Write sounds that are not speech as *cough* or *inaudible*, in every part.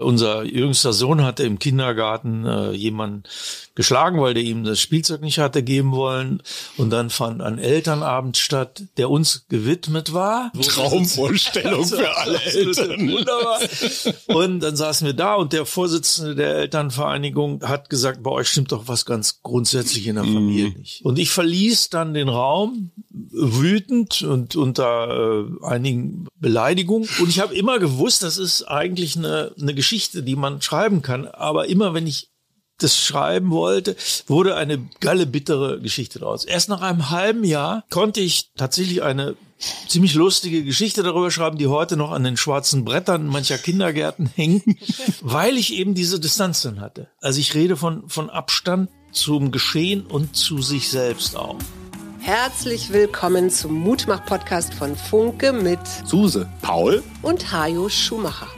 Unser jüngster Sohn hatte im Kindergarten äh, jemanden geschlagen, weil der ihm das Spielzeug nicht hatte geben wollen. Und dann fand ein Elternabend statt, der uns gewidmet war. *laughs* Traumvorstellung für alle Eltern. Wunderbar. Und dann saßen wir da und der Vorsitzende der Elternvereinigung hat gesagt, bei euch stimmt doch was ganz grundsätzlich in der Familie Mhm. nicht. Und ich verließ dann den Raum wütend und unter äh, einigen Beleidigungen. Und ich habe immer gewusst, das ist eigentlich eine, eine Geschichte, die man schreiben kann. Aber immer wenn ich das schreiben wollte, wurde eine galle bittere Geschichte daraus. Erst nach einem halben Jahr konnte ich tatsächlich eine ziemlich lustige Geschichte darüber schreiben, die heute noch an den schwarzen Brettern mancher Kindergärten *laughs* hängt, weil ich eben diese Distanz dann hatte. Also ich rede von, von Abstand zum Geschehen und zu sich selbst auch. Herzlich willkommen zum Mutmach-Podcast von Funke mit Suse, Paul, und Hajo Schumacher.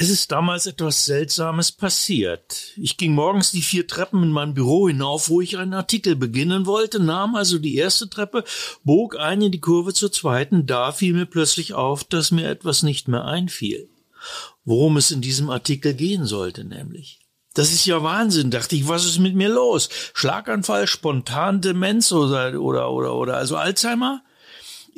Es ist damals etwas Seltsames passiert. Ich ging morgens die vier Treppen in mein Büro hinauf, wo ich einen Artikel beginnen wollte, nahm also die erste Treppe, bog ein in die Kurve zur zweiten, da fiel mir plötzlich auf, dass mir etwas nicht mehr einfiel. Worum es in diesem Artikel gehen sollte, nämlich. Das ist ja Wahnsinn, dachte ich, was ist mit mir los? Schlaganfall, spontan Demenz oder, oder, oder, oder, also Alzheimer?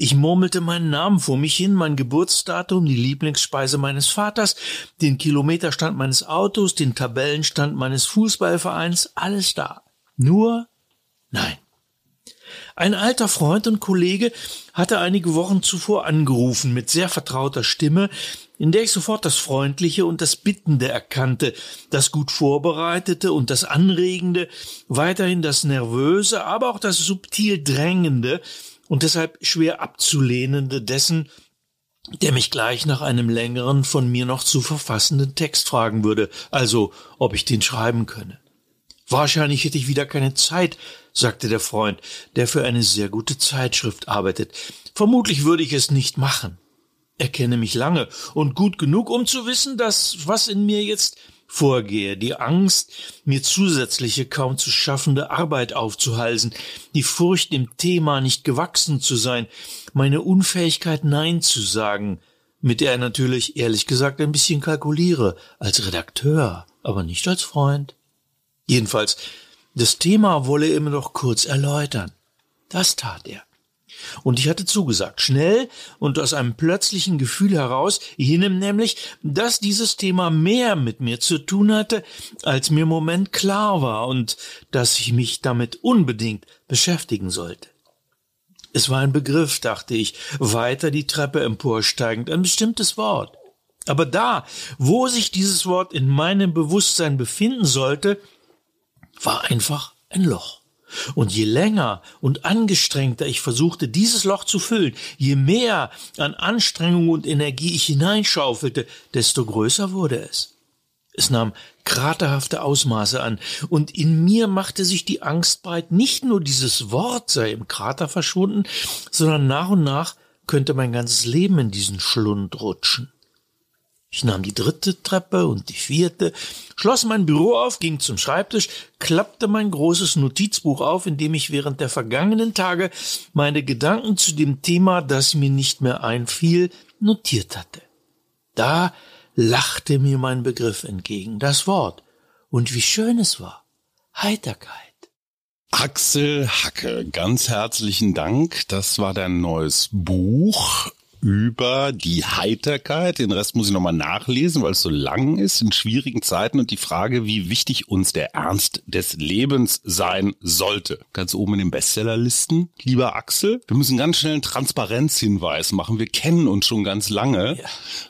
Ich murmelte meinen Namen vor mich hin, mein Geburtsdatum, die Lieblingsspeise meines Vaters, den Kilometerstand meines Autos, den Tabellenstand meines Fußballvereins, alles da. Nur nein. Ein alter Freund und Kollege hatte einige Wochen zuvor angerufen mit sehr vertrauter Stimme, in der ich sofort das Freundliche und das Bittende erkannte, das gut Vorbereitete und das Anregende, weiterhin das Nervöse, aber auch das subtil Drängende und deshalb schwer abzulehnende dessen, der mich gleich nach einem längeren von mir noch zu verfassenden Text fragen würde, also ob ich den schreiben könne. Wahrscheinlich hätte ich wieder keine Zeit, sagte der Freund, der für eine sehr gute Zeitschrift arbeitet. Vermutlich würde ich es nicht machen. Er kenne mich lange und gut genug, um zu wissen, dass was in mir jetzt vorgehe, die Angst, mir zusätzliche kaum zu schaffende Arbeit aufzuhalsen, die Furcht, dem Thema nicht gewachsen zu sein, meine Unfähigkeit Nein zu sagen, mit der er natürlich ehrlich gesagt ein bisschen kalkuliere, als Redakteur, aber nicht als Freund. Jedenfalls, das Thema wolle er mir noch kurz erläutern. Das tat er. Und ich hatte zugesagt, schnell und aus einem plötzlichen Gefühl heraus, jenem nämlich, dass dieses Thema mehr mit mir zu tun hatte, als mir im Moment klar war und dass ich mich damit unbedingt beschäftigen sollte. Es war ein Begriff, dachte ich, weiter die Treppe emporsteigend, ein bestimmtes Wort. Aber da, wo sich dieses Wort in meinem Bewusstsein befinden sollte, war einfach ein Loch. Und je länger und angestrengter ich versuchte, dieses Loch zu füllen, je mehr an Anstrengung und Energie ich hineinschaufelte, desto größer wurde es. Es nahm kraterhafte Ausmaße an, und in mir machte sich die Angst breit, nicht nur dieses Wort sei im Krater verschwunden, sondern nach und nach könnte mein ganzes Leben in diesen Schlund rutschen. Ich nahm die dritte Treppe und die vierte, schloss mein Büro auf, ging zum Schreibtisch, klappte mein großes Notizbuch auf, in dem ich während der vergangenen Tage meine Gedanken zu dem Thema, das mir nicht mehr einfiel, notiert hatte. Da lachte mir mein Begriff entgegen, das Wort, und wie schön es war. Heiterkeit. Axel Hacke, ganz herzlichen Dank. Das war dein neues Buch über die Heiterkeit. Den Rest muss ich nochmal nachlesen, weil es so lang ist in schwierigen Zeiten und die Frage, wie wichtig uns der Ernst des Lebens sein sollte. Ganz oben in den Bestsellerlisten. Lieber Axel, wir müssen ganz schnell einen Transparenzhinweis machen. Wir kennen uns schon ganz lange, Ja.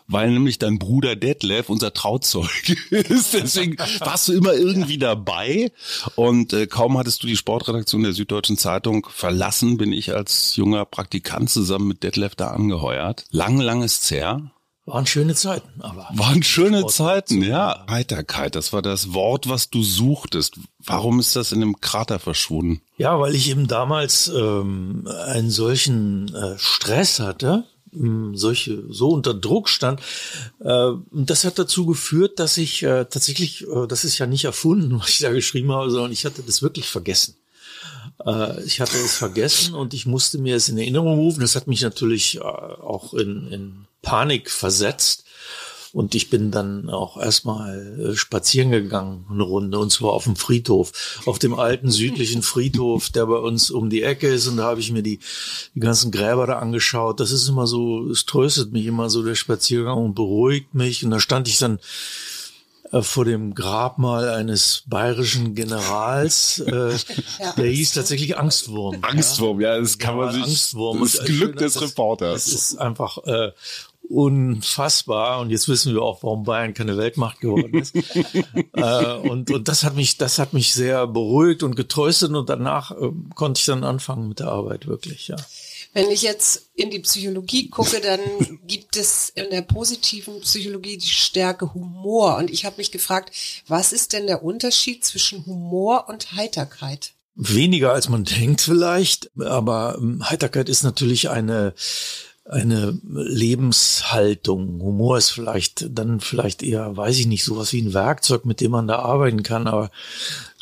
weil nämlich dein Bruder Detlef unser Trauzeuge *laughs* ist. Deswegen warst du immer irgendwie dabei und äh, kaum hattest du die Sportredaktion der Süddeutschen Zeitung verlassen, bin ich als junger Praktikant zusammen mit Detlef da angeheuert. Lang, lang ist's her. Waren schöne Zeiten, aber. Waren schöne Sport- Zeiten, ja. Heiterkeit, das war das Wort, was du suchtest. Warum ist das in dem Krater verschwunden? Ja, weil ich eben damals ähm, einen solchen äh, Stress hatte, mh, solche so unter Druck stand. Äh, und das hat dazu geführt, dass ich äh, tatsächlich, äh, das ist ja nicht erfunden, *laughs* was ich da geschrieben habe, sondern ich hatte das wirklich vergessen. Äh, ich hatte es vergessen und ich musste mir es in Erinnerung rufen. Das hat mich natürlich äh, auch in, in Panik versetzt. Und ich bin dann auch erstmal äh, spazieren gegangen, eine Runde, und zwar auf dem Friedhof, auf dem alten südlichen Friedhof, der bei uns um die Ecke ist. Und da habe ich mir die, die ganzen Gräber da angeschaut. Das ist immer so, es tröstet mich immer so, der Spaziergang und beruhigt mich. Und da stand ich dann äh, vor dem Grabmal eines bayerischen Generals, äh, ja, der hieß tatsächlich Angstwurm. Angstwurm, ja, das kann man sich. Angstwurm. Das Glück des Reporters. Das ist einfach äh, unfassbar. Und jetzt wissen wir auch, warum Bayern keine Weltmacht geworden ist. *laughs* äh, und, und das hat mich, das hat mich sehr beruhigt und getröstet. Und danach äh, konnte ich dann anfangen mit der Arbeit wirklich, ja. Wenn ich jetzt in die Psychologie gucke, dann *laughs* gibt es in der positiven Psychologie die Stärke Humor. Und ich habe mich gefragt, was ist denn der Unterschied zwischen Humor und Heiterkeit? Weniger als man denkt vielleicht, aber ähm, Heiterkeit ist natürlich eine eine Lebenshaltung. Humor ist vielleicht dann vielleicht eher, weiß ich nicht, sowas wie ein Werkzeug, mit dem man da arbeiten kann, aber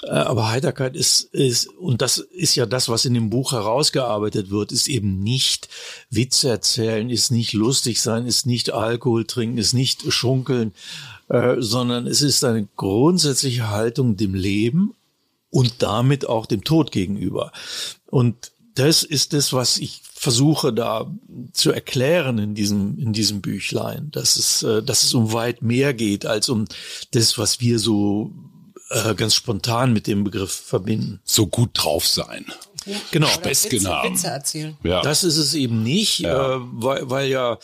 äh, aber Heiterkeit ist, ist, und das ist ja das, was in dem Buch herausgearbeitet wird, ist eben nicht Witze erzählen, ist nicht lustig sein, ist nicht Alkohol trinken, ist nicht schunkeln, äh, sondern es ist eine grundsätzliche Haltung dem Leben und damit auch dem Tod gegenüber. Und das ist das, was ich versuche da zu erklären in diesem, in diesem Büchlein, dass es, äh, dass es um weit mehr geht als um das, was wir so äh, ganz spontan mit dem Begriff verbinden. So gut drauf sein. Genau. Haben. Witze erzählen. Ja. Das ist es eben nicht, ja. Äh, weil, weil ja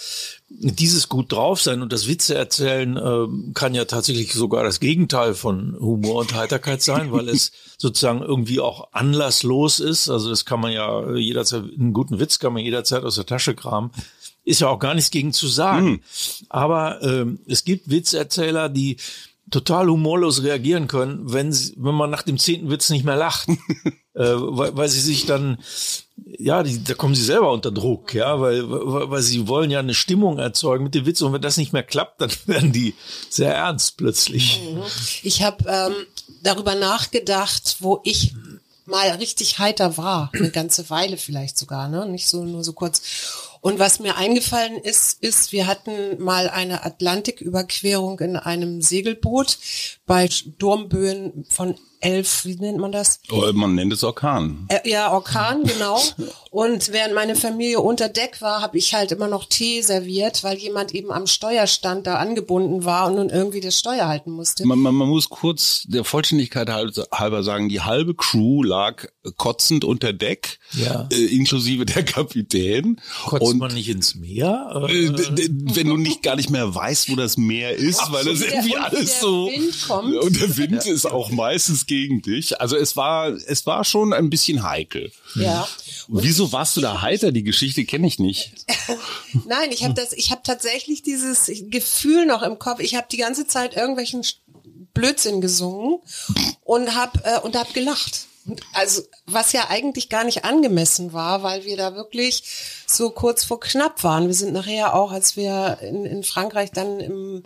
dieses gut drauf sein und das Witze erzählen äh, kann ja tatsächlich sogar das Gegenteil von Humor und Heiterkeit sein, weil es *laughs* sozusagen irgendwie auch anlasslos ist. Also das kann man ja jederzeit, einen guten Witz kann man jederzeit aus der Tasche kramen. Ist ja auch gar nichts gegen zu sagen. Hm. Aber ähm, es gibt Witzerzähler, die total humorlos reagieren können, wenn sie, wenn man nach dem zehnten Witz nicht mehr lacht, *laughs* äh, weil, weil sie sich dann, ja, die, da kommen sie selber unter Druck, ja, weil, weil, weil sie wollen ja eine Stimmung erzeugen mit dem Witz und wenn das nicht mehr klappt, dann *laughs* werden die sehr ernst plötzlich. Mhm. Ich habe ähm, darüber nachgedacht, wo ich mal richtig heiter war, eine ganze Weile vielleicht sogar, ne, nicht so nur so kurz. Und was mir eingefallen ist, ist, wir hatten mal eine Atlantiküberquerung in einem Segelboot bei Sturmböen von elf, wie nennt man das? Oh, man nennt es Orkan. Äh, ja, Orkan, genau. *laughs* Und während meine Familie unter Deck war, habe ich halt immer noch Tee serviert, weil jemand eben am Steuerstand da angebunden war und nun irgendwie das Steuer halten musste. Man, man, man muss kurz der Vollständigkeit halber sagen, die halbe Crew lag kotzend unter Deck, ja. äh, inklusive der Kapitän. Kotzt und man nicht ins Meer? Äh, wenn du nicht gar nicht mehr weißt, wo das Meer ist, Ach, weil das irgendwie alles so und der *laughs* Wind ja. ist auch meistens gegen dich. Also es war, es war schon ein bisschen heikel. Ja. Wieso warst du da heiter? Die Geschichte kenne ich nicht. *laughs* Nein, ich habe das, ich habe tatsächlich dieses Gefühl noch im Kopf. Ich habe die ganze Zeit irgendwelchen Blödsinn gesungen und habe äh, und hab gelacht. Also was ja eigentlich gar nicht angemessen war, weil wir da wirklich so kurz vor knapp waren. Wir sind nachher auch, als wir in, in Frankreich dann im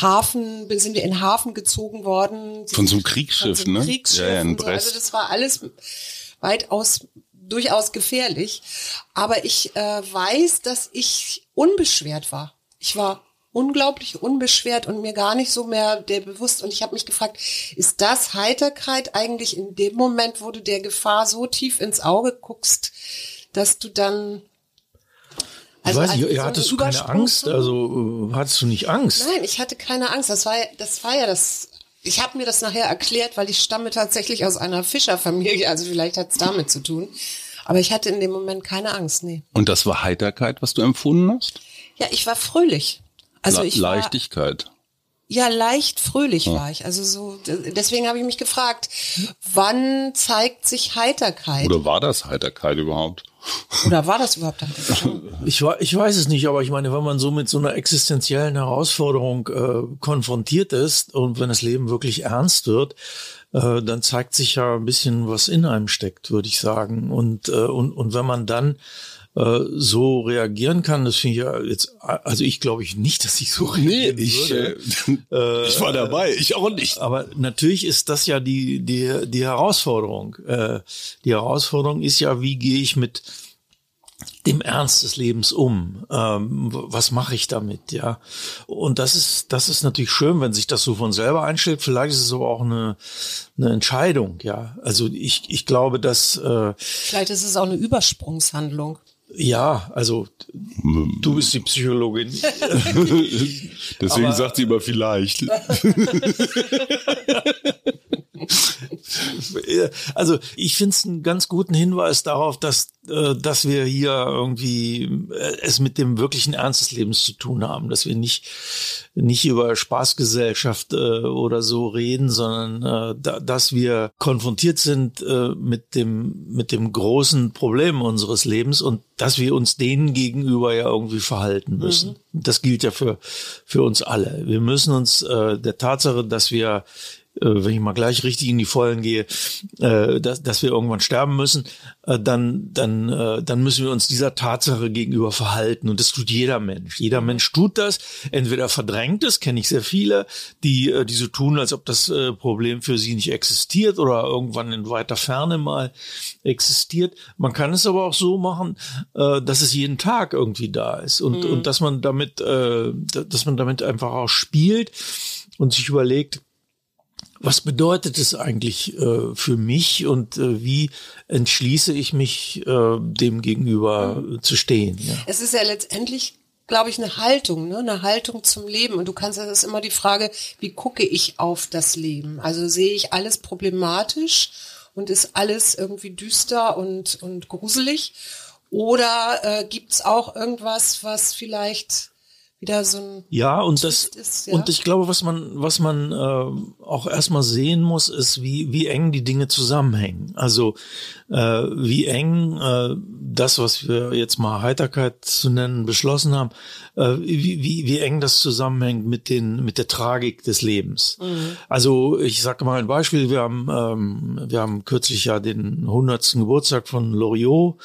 Hafen, sind wir in den Hafen gezogen worden. Von so einem Kriegsschiff, so einem ne? Kriegsschiff ja, ja, in Brest. Also das war alles weitaus durchaus gefährlich. Aber ich äh, weiß, dass ich unbeschwert war. Ich war unglaublich unbeschwert und mir gar nicht so mehr der bewusst. Und ich habe mich gefragt, ist das Heiterkeit eigentlich in dem Moment, wo du der Gefahr so tief ins Auge guckst, dass du dann also, ich weiß nicht, also hattest du keine Angst? Also äh, hattest du nicht Angst? Nein, ich hatte keine Angst. Das war, das war ja das. Ich habe mir das nachher erklärt, weil ich stamme tatsächlich aus einer Fischerfamilie. Also vielleicht hat es damit zu tun. Aber ich hatte in dem Moment keine Angst, nee. Und das war Heiterkeit, was du empfunden hast? Ja, ich war fröhlich. Also Le ich Leichtigkeit. War, ja, leicht fröhlich ja. war ich. Also so, deswegen habe ich mich gefragt, wann zeigt sich Heiterkeit? Oder war das Heiterkeit überhaupt? Oder war das überhaupt *laughs* ich, ich weiß es nicht, aber ich meine, wenn man so mit so einer existenziellen Herausforderung äh, konfrontiert ist und wenn das Leben wirklich ernst wird, äh, dann zeigt sich ja ein bisschen, was in einem steckt, würde ich sagen. Und, äh, und, und wenn man dann äh, so reagieren kann, das finde ich ja jetzt, also ich glaube ich nicht, dass ich so reagieren nee, ich, würde. Äh, ich war dabei, ich auch nicht. Aber natürlich ist das ja die, die, die Herausforderung. Äh, die Herausforderung ist ja, wie gehe ich mit dem Ernst des Lebens um? Ähm, was mache ich damit? Ja, und das ist das ist natürlich schön, wenn sich das so von selber einstellt. Vielleicht ist es aber auch eine eine Entscheidung. Ja, also ich ich glaube, dass äh, vielleicht ist es auch eine Übersprungshandlung. Ja, also du bist die Psychologin. *laughs* Deswegen aber, sagt sie immer vielleicht. *laughs* also ich finde es einen ganz guten Hinweis darauf, dass, äh, dass wir hier irgendwie äh, es mit dem wirklichen Ernst des Lebens zu tun haben, dass wir nicht, nicht über Spaßgesellschaft äh, oder so reden, sondern dass wir konfrontiert sind mit dem, mit dem großen Problem unseres Lebens und dass wir uns denen gegenüber ja irgendwie verhalten müssen. Mhm. Das gilt ja für, für uns alle. Wir müssen uns der Tatsache, dass wir wenn ich mal gleich richtig in die Vollen gehe, äh, dass, dass wir irgendwann sterben müssen, äh, dann, dann, äh, dann müssen wir uns dieser Tatsache gegenüber verhalten. Und das tut jeder Mensch. Jeder Mensch tut das. Entweder verdrängt es, kenne ich sehr viele, die, äh, die so tun, als ob das äh, Problem für sie nicht existiert oder irgendwann in weiter Ferne mal existiert. Man kann es aber auch so machen, äh, dass es jeden Tag irgendwie da ist und, mhm. und dass man damit, äh, dass man damit einfach auch spielt und sich überlegt, was bedeutet es eigentlich äh, für mich und äh, wie entschließe ich mich, äh, dem gegenüber mhm. zu stehen? Ja. Es ist ja letztendlich, glaube ich, eine Haltung, ne? eine Haltung zum Leben. Und du kannst, das ist immer die Frage, wie gucke ich auf das Leben? Also sehe ich alles problematisch und ist alles irgendwie düster und, und gruselig? Oder äh, gibt es auch irgendwas, was vielleicht wieder so ein ja und das ist, ja? und ich glaube was man was man äh, auch erstmal sehen muss ist wie wie eng die Dinge zusammenhängen also äh, wie eng äh, das was wir jetzt mal Heiterkeit zu nennen beschlossen haben äh, wie, wie wie eng das zusammenhängt mit den mit der Tragik des Lebens mhm. also ich sage mal ein Beispiel wir haben ähm, wir haben kürzlich ja den hundertsten Geburtstag von Loriot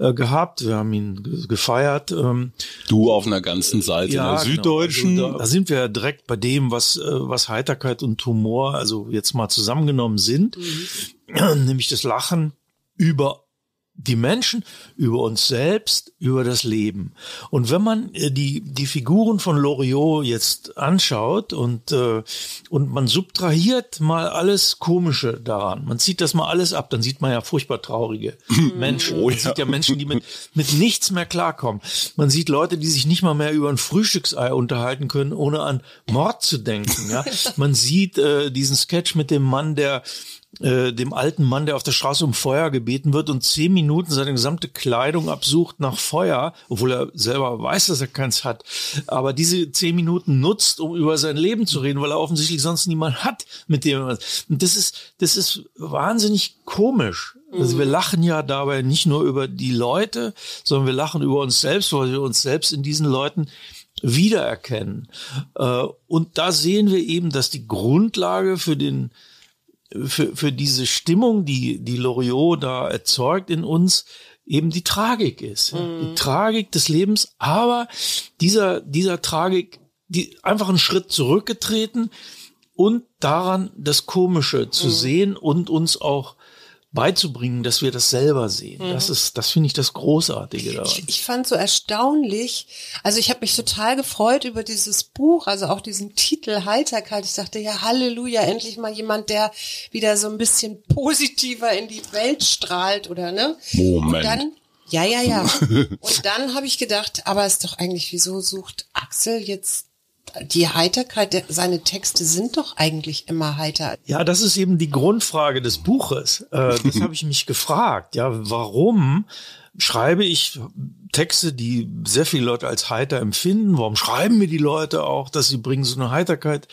äh, gehabt wir haben ihn gefeiert ähm, du auf einer ganzen Seite ja, in der genau. Süddeutschen. Also da, da, sind wir direkt bei dem, was, äh, was Heiterkeit und Humor, also jetzt mal zusammengenommen sind, mhm. *clears throat* nämlich das Lachen über die Menschen, über uns selbst, über das Leben. Und wenn man äh, die, die Figuren von Loriot jetzt anschaut und, äh, und man subtrahiert mal alles Komische daran, man zieht das mal alles ab, dann sieht man ja furchtbar traurige *laughs* Menschen. Oh, ja. Man sieht ja Menschen, die mit, mit nichts mehr klarkommen. Man sieht Leute, die sich nicht mal mehr über ein Frühstücksei unterhalten können, ohne an Mord zu denken. Ja? *laughs* Man sieht äh, diesen Sketch mit dem Mann, der äh, dem alten Mann, der auf der Straße um Feuer gebeten wird und zehn Minuten seine gesamte Kleidung absucht nach Feuer, obwohl er selber weiß, dass er keins hat. Aber diese zehn Minuten nutzt, um über sein Leben zu reden, weil er offensichtlich sonst niemand hat, mit dem er. Und das ist, das ist wahnsinnig komisch. Also wir mhm. lachen ja dabei nicht nur über die Leute, sondern wir lachen über uns selbst, weil wir uns selbst in diesen Leuten wiedererkennen. Äh, und da sehen wir eben, dass die Grundlage für den für, für diese Stimmung, die, die Loriot da erzeugt in uns, eben die Tragik ist. Mhm. Die Tragik des Lebens, aber dieser, dieser Tragik, die einfach einen Schritt zurückgetreten und daran das Komische zu mhm. sehen und uns auch beizubringen, dass wir das selber sehen. Mhm. Das ist, das finde ich das Großartige daran. Ich, ich fand so erstaunlich, also ich habe mich total gefreut über dieses Buch, also auch diesen Titel Heiterkeit. Ich dachte, ja, Halleluja, endlich mal jemand, der wieder so ein bisschen positiver in die Welt strahlt, oder ne? Moment. Und dann, ja, ja, ja. *laughs* Und dann habe ich gedacht, aber ist doch eigentlich, wieso sucht Axel jetzt die Heiterkeit, seine Texte sind doch eigentlich immer heiter. Ja, das ist eben die Grundfrage des Buches. Äh, das *laughs* habe ich mich gefragt. Ja, warum schreibe ich Texte, die sehr viele Leute als heiter empfinden. Warum schreiben mir die Leute auch, dass sie bringen so eine Heiterkeit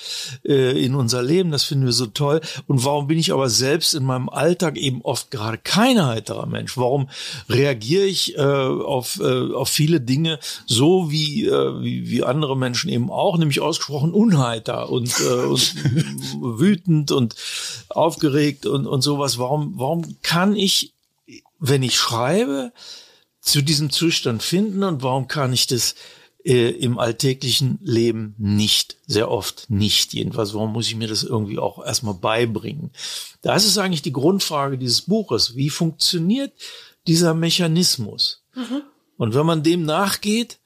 äh, in unser Leben? Das finden wir so toll. Und warum bin ich aber selbst in meinem Alltag eben oft gerade kein heiterer Mensch? Warum reagiere ich äh, auf, äh, auf viele Dinge so wie, äh, wie, wie andere Menschen eben auch, nämlich ausgesprochen unheiter und, äh, und *laughs* wütend und aufgeregt und, und sowas? Warum, warum kann ich, wenn ich schreibe, zu diesem Zustand finden und warum kann ich das äh, im alltäglichen Leben nicht, sehr oft nicht jedenfalls. Warum muss ich mir das irgendwie auch erstmal beibringen? Das ist eigentlich die Grundfrage dieses Buches. Wie funktioniert dieser Mechanismus? Mhm. Und wenn man dem nachgeht,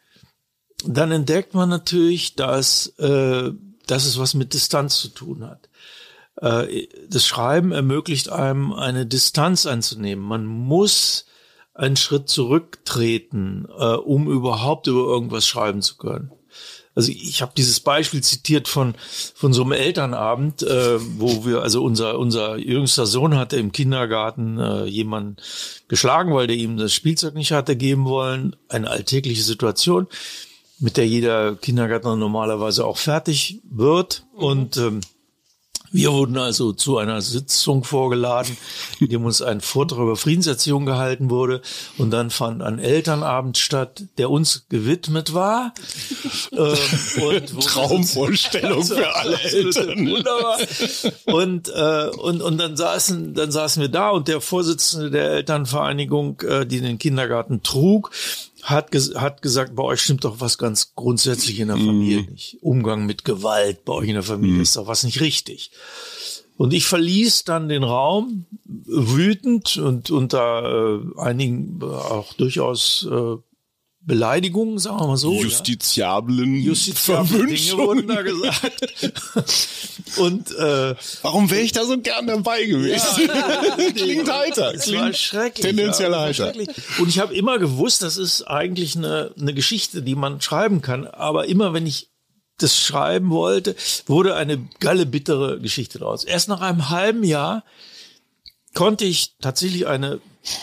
dann entdeckt man natürlich, dass, äh, dass es was mit Distanz zu tun hat. Äh, das Schreiben ermöglicht einem eine Distanz einzunehmen. Man muss einen Schritt zurücktreten, äh, um überhaupt über irgendwas schreiben zu können. Also ich habe dieses Beispiel zitiert von von so einem Elternabend, äh, wo wir also unser unser jüngster Sohn hatte im Kindergarten äh, jemanden geschlagen, weil der ihm das Spielzeug nicht hatte geben wollen. Eine alltägliche Situation, mit der jeder Kindergärtner normalerweise auch fertig wird und ähm, wir wurden also zu einer Sitzung vorgeladen, in dem uns ein Vortrag über Friedenserziehung gehalten wurde. Und dann fand ein Elternabend statt, der uns gewidmet war. ähm, Traumvorstellung für alle *laughs* Eltern. Wunderbar. Und, äh, und, und dann saßen, dann saßen wir da und der Vorsitzende der Elternvereinigung, äh, die den Kindergarten trug, hat, ges hat gesagt, bei euch stimmt doch was ganz grundsätzlich in der mhm. Familie mm. nicht. Umgang mit Gewalt bei euch in der Familie mm. ist doch was nicht richtig. Und ich verließ dann den Raum wütend und unter äh, einigen äh, auch durchaus äh, Beleidigungen, sagen wir mal so. Justiziablen ja. Justiziable Dinge wurden da gesagt. *laughs* Und äh, warum wäre ich da so gern dabei gewesen? Ja, *laughs* Klingt heiter. Es war schrecklich. Tendenziell ja, heiter. Und ich habe immer gewusst, das ist eigentlich eine, eine Geschichte, die man schreiben kann. Aber immer wenn ich das schreiben wollte, wurde eine galle bittere Geschichte daraus. Erst nach einem halben Jahr konnte ich tatsächlich eine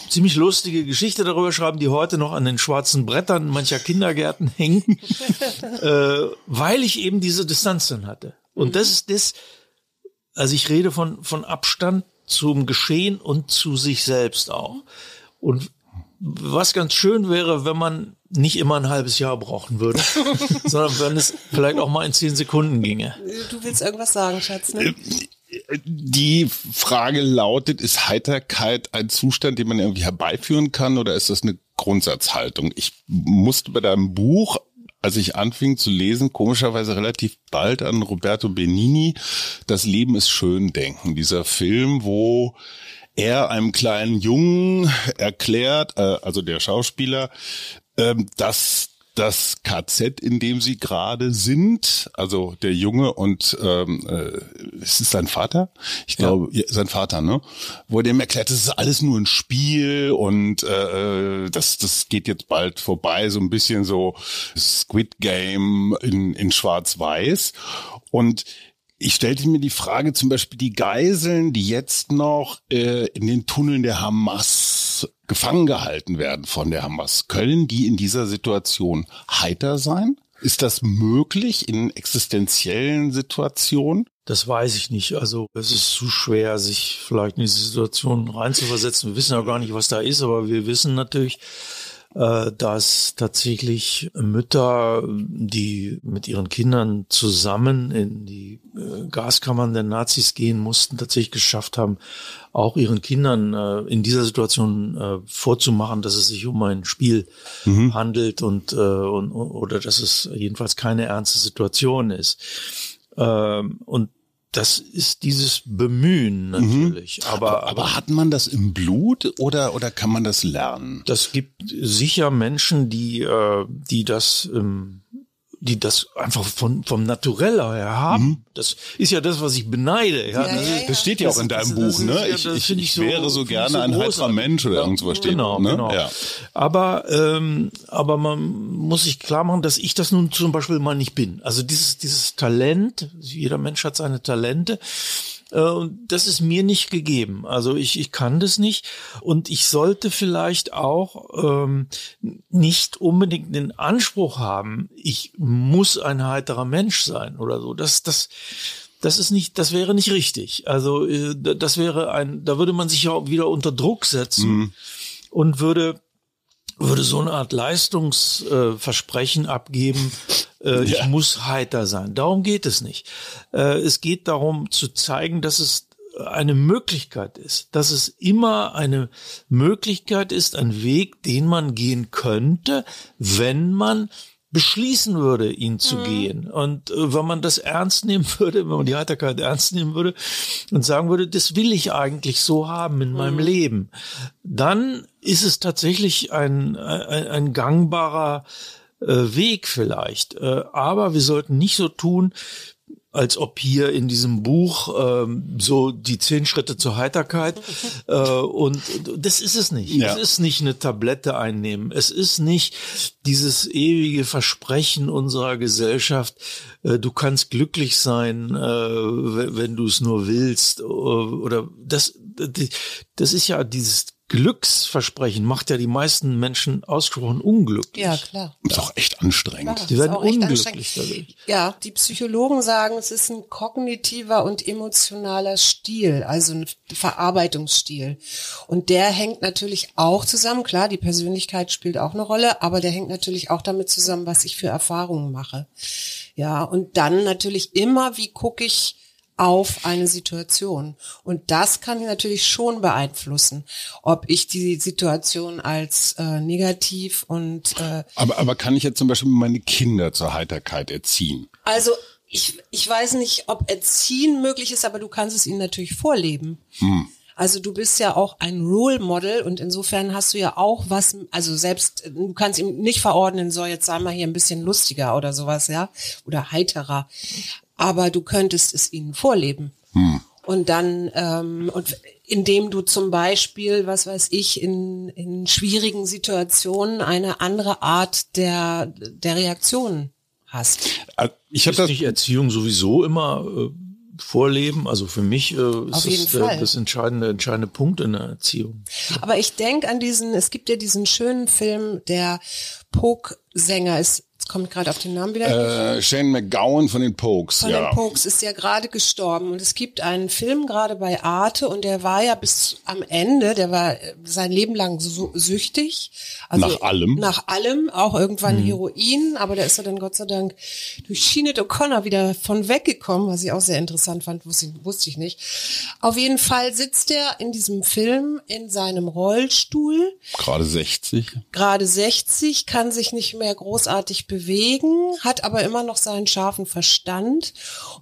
ziemlich lustige Geschichte darüber schreiben, die heute noch an den schwarzen Brettern mancher Kindergärten hängt, *laughs* äh, weil ich eben diese Distanz dann hatte. Und das ist das, also ich rede von, von Abstand zum Geschehen und zu sich selbst auch. Und was ganz schön wäre, wenn man nicht immer ein halbes Jahr brauchen würde, *laughs* sondern wenn es vielleicht auch mal in zehn Sekunden ginge. Du willst irgendwas sagen, Schatz, ne? Die Frage lautet, ist Heiterkeit ein Zustand, den man irgendwie herbeiführen kann oder ist das eine Grundsatzhaltung? Ich musste bei deinem Buch, als ich anfing zu lesen, komischerweise relativ bald an Roberto Benini, Das Leben ist schön denken. Dieser Film, wo er einem kleinen Jungen erklärt, äh, also der Schauspieler, äh, dass das KZ, in dem sie gerade sind, also der Junge und ähm, äh, es ist sein Vater, ich glaube, ja. sein Vater, ne? Wo er dem erklärt, das ist alles nur ein Spiel und äh, das, das geht jetzt bald vorbei, so ein bisschen so Squid Game in, in Schwarz-Weiß. Und ich stellte mir die Frage, zum Beispiel die Geiseln, die jetzt noch äh, in den Tunneln der Hamas gefangen gehalten werden von der Hamas, können die in dieser Situation heiter sein? Ist das möglich in existenziellen Situationen? Das weiß ich nicht. Also es ist zu schwer, sich vielleicht in diese Situation reinzuversetzen. Wir wissen ja gar nicht, was da ist, aber wir wissen natürlich, dass tatsächlich Mütter, die mit ihren Kindern zusammen in die äh, Gaskammern der Nazis gehen mussten, tatsächlich geschafft haben, auch ihren Kindern äh, in dieser Situation vorzumachen, dass es sich um ein Spiel mhm. handelt und, und oder dass es jedenfalls keine ernste Situation ist. Ähm, und das ist dieses Bemühen natürlich. Mhm. Aber, aber, aber hat man das im Blut oder oder kann man das lernen? Das gibt sicher Menschen, die äh, die das ähm, die das einfach von, vom Naturell her haben. Mhm. Das ist ja das, was ich beneide. Ja, ja, das, ja, ja. das steht ja auch in deinem das, Buch, ne? Ich, ich, ich, ich wäre so gerne so ein heiterer Mensch oder irgendwas steht. Genau, ne? genau. Ja. Aber, ähm, aber man muss sich klar machen, dass ich das nun zum Beispiel mal nicht bin. Also dieses, dieses Talent, jeder Mensch hat seine Talente. Äh, und das ist mir nicht gegeben. Also ich, ich kann das nicht. Und ich sollte vielleicht auch ähm, nicht unbedingt den Anspruch haben, ich muss ein heiterer Mensch sein oder so. Das, das, das ist nicht, das wäre nicht richtig. Also äh, das wäre ein, da würde man sich ja wieder unter Druck setzen mhm. und würde würde so eine Art Leistungsversprechen äh, abgeben, äh, *laughs* ja. ich muss heiter sein. Darum geht es nicht. Äh, es geht darum zu zeigen, dass es eine Möglichkeit ist, dass es immer eine Möglichkeit ist, ein Weg, den man gehen könnte, wenn man beschließen würde, ihn zu mhm. gehen. Und äh, wenn man das ernst nehmen *laughs* würde, wenn man die Heiterkeit ernst nehmen würde und sagen würde, das will ich eigentlich so haben in mhm. meinem Leben, dann ist es tatsächlich ein, ein, ein gangbarer äh, Weg vielleicht. Äh, aber wir sollten nicht so tun, als ob hier in diesem Buch ähm, so die zehn Schritte zur Heiterkeit *laughs* äh, und das ist es nicht. Ja. Es ist nicht eine Tablette einnehmen. Es ist nicht dieses ewige Versprechen unserer Gesellschaft, äh, du kannst glücklich sein, äh, wenn du es nur willst oder das das ist ja dieses Glücksversprechen macht ja die meisten Menschen ausgesprochen unglücklich. Ja, klar. Ist auch echt anstrengend. Klar, die werden unglücklich dadurch. Ja, die Psychologen sagen, es ist ein kognitiver und emotionaler Stil, also ein Verarbeitungsstil. Und der hängt natürlich auch zusammen, klar, die Persönlichkeit spielt auch eine Rolle, aber der hängt natürlich auch damit zusammen, was ich für Erfahrungen mache. Ja, und dann natürlich immer, wie gucke ich auf eine Situation. Und das kann natürlich schon beeinflussen, ob ich die Situation als äh, negativ und äh, aber, aber kann ich jetzt zum Beispiel meine Kinder zur Heiterkeit erziehen? Also ich, ich weiß nicht, ob Erziehen möglich ist, aber du kannst es ihnen natürlich vorleben. Hm. Also du bist ja auch ein Role Model und insofern hast du ja auch was, also selbst, du kannst ihm nicht verordnen, so jetzt sei mal hier ein bisschen lustiger oder sowas, ja, oder heiterer aber du könntest es ihnen vorleben. Hm. Und dann, ähm, und indem du zum Beispiel, was weiß ich, in, in schwierigen Situationen eine andere Art der, der Reaktion hast. Äh, ich habe das nicht Erziehung sowieso immer äh, vorleben. Also für mich äh, ist das der, das entscheidende, entscheidende Punkt in der Erziehung. Aber ich denke an diesen, es gibt ja diesen schönen Film, der Pog-Sänger ist kommt gerade auf den Namen wieder. Äh, Shane McGowan von den Pokes. Von ja. den Pokes ist ja gerade gestorben und es gibt einen Film gerade bei Arte und der war ja bis am Ende, der war sein Leben lang so süchtig. Also nach allem. Nach allem, auch irgendwann mhm. Heroin, aber da ist er dann Gott sei Dank durch Sinead O'Connor wieder von weggekommen, was ich auch sehr interessant fand, wusste, wusste ich nicht. Auf jeden Fall sitzt er in diesem Film in seinem Rollstuhl. Gerade 60. Gerade 60, kann sich nicht mehr großartig bewegen hat aber immer noch seinen scharfen Verstand.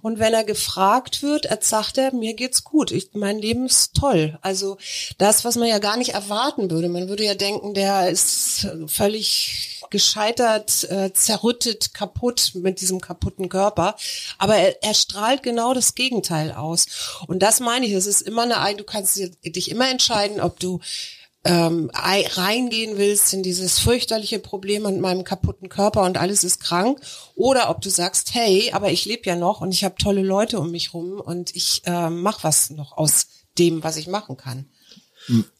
Und wenn er gefragt wird, sagt er, mir geht's gut, ich, mein Leben ist toll. Also das, was man ja gar nicht erwarten würde. Man würde ja denken, der ist völlig gescheitert, äh, zerrüttet, kaputt mit diesem kaputten Körper. Aber er, er strahlt genau das Gegenteil aus. Und das meine ich, es ist immer eine, du kannst dich immer entscheiden, ob du ähm, reingehen willst in dieses fürchterliche Problem mit meinem kaputten Körper und alles ist krank, oder ob du sagst, hey, aber ich lebe ja noch und ich habe tolle Leute um mich rum und ich äh, mache was noch aus dem, was ich machen kann.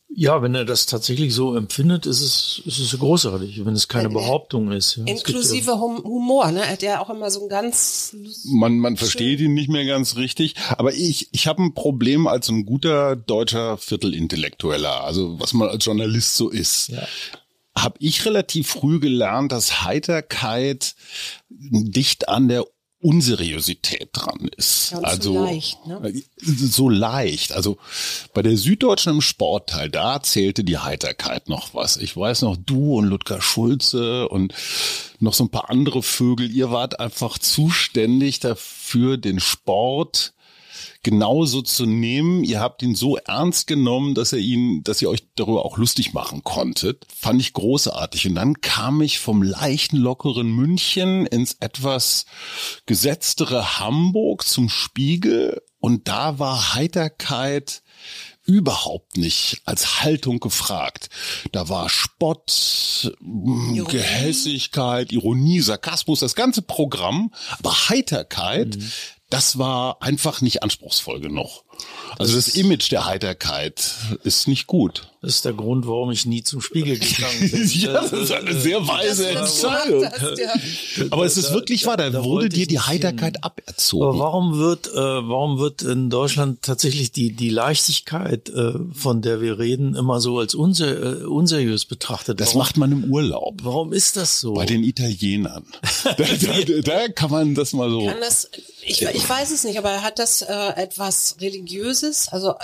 Ja, wenn er das tatsächlich so empfindet, ist es, ist es großartig, wenn es keine Behauptung ist. Ja. Inklusive ja Humor, ne? Er hat ja auch immer so ein ganz. Man, man versteht ihn nicht mehr ganz richtig. Aber ich, ich habe ein Problem als ein guter deutscher Viertelintellektueller, also was man als Journalist so ist. Ja habe ich relativ früh gelernt, dass Heiterkeit dicht an der Unseriosität dran ist. Ja, also so leicht, ne? Äh, so leicht. Also bei der Süddeutschen im Sportteil, da zählte die Heiterkeit noch was. Ich weiß noch, du und Ludger Schulze und noch so ein paar andere Vögel, ihr wart einfach zuständig dafür, den Sport genauso zu nehmen. Ihr habt ihn so ernst genommen, dass er ihn, dass ihr euch darüber auch lustig machen konntet. Fand ich großartig. Und dann kam ich vom leichten, lockeren München ins etwas gesetztere Hamburg zum Spiegel. Und da war Heiterkeit überhaupt nicht als Haltung gefragt. Da war Spott, Ironie. Gehässigkeit, Ironie, Sarkasmus, das ganze Programm, aber Heiterkeit, mhm das war einfach nicht anspruchsvoll genug. Also das, das Image der Heiterkeit ist nicht gut. Das ist der Grund, warum ich nie zum Spiegel *laughs* gegangen bin. ja, das ist eine sehr weise Entscheidung. Aber es ist wirklich wahr, da, da wurde dir die Heiterkeit aberzogen. Aber warum wird, äh, warum wird in Deutschland tatsächlich die, die Leichtigkeit, äh, von der wir reden, immer so als unser, äh, unseriös betrachtet? Das warum? macht man im Urlaub. Warum ist das so? Bei den Italienern. *laughs* da, da, da, kann man das mal so. Kann das, ich, ich weiß es nicht, aber hat das äh, etwas religiös religiöses? Also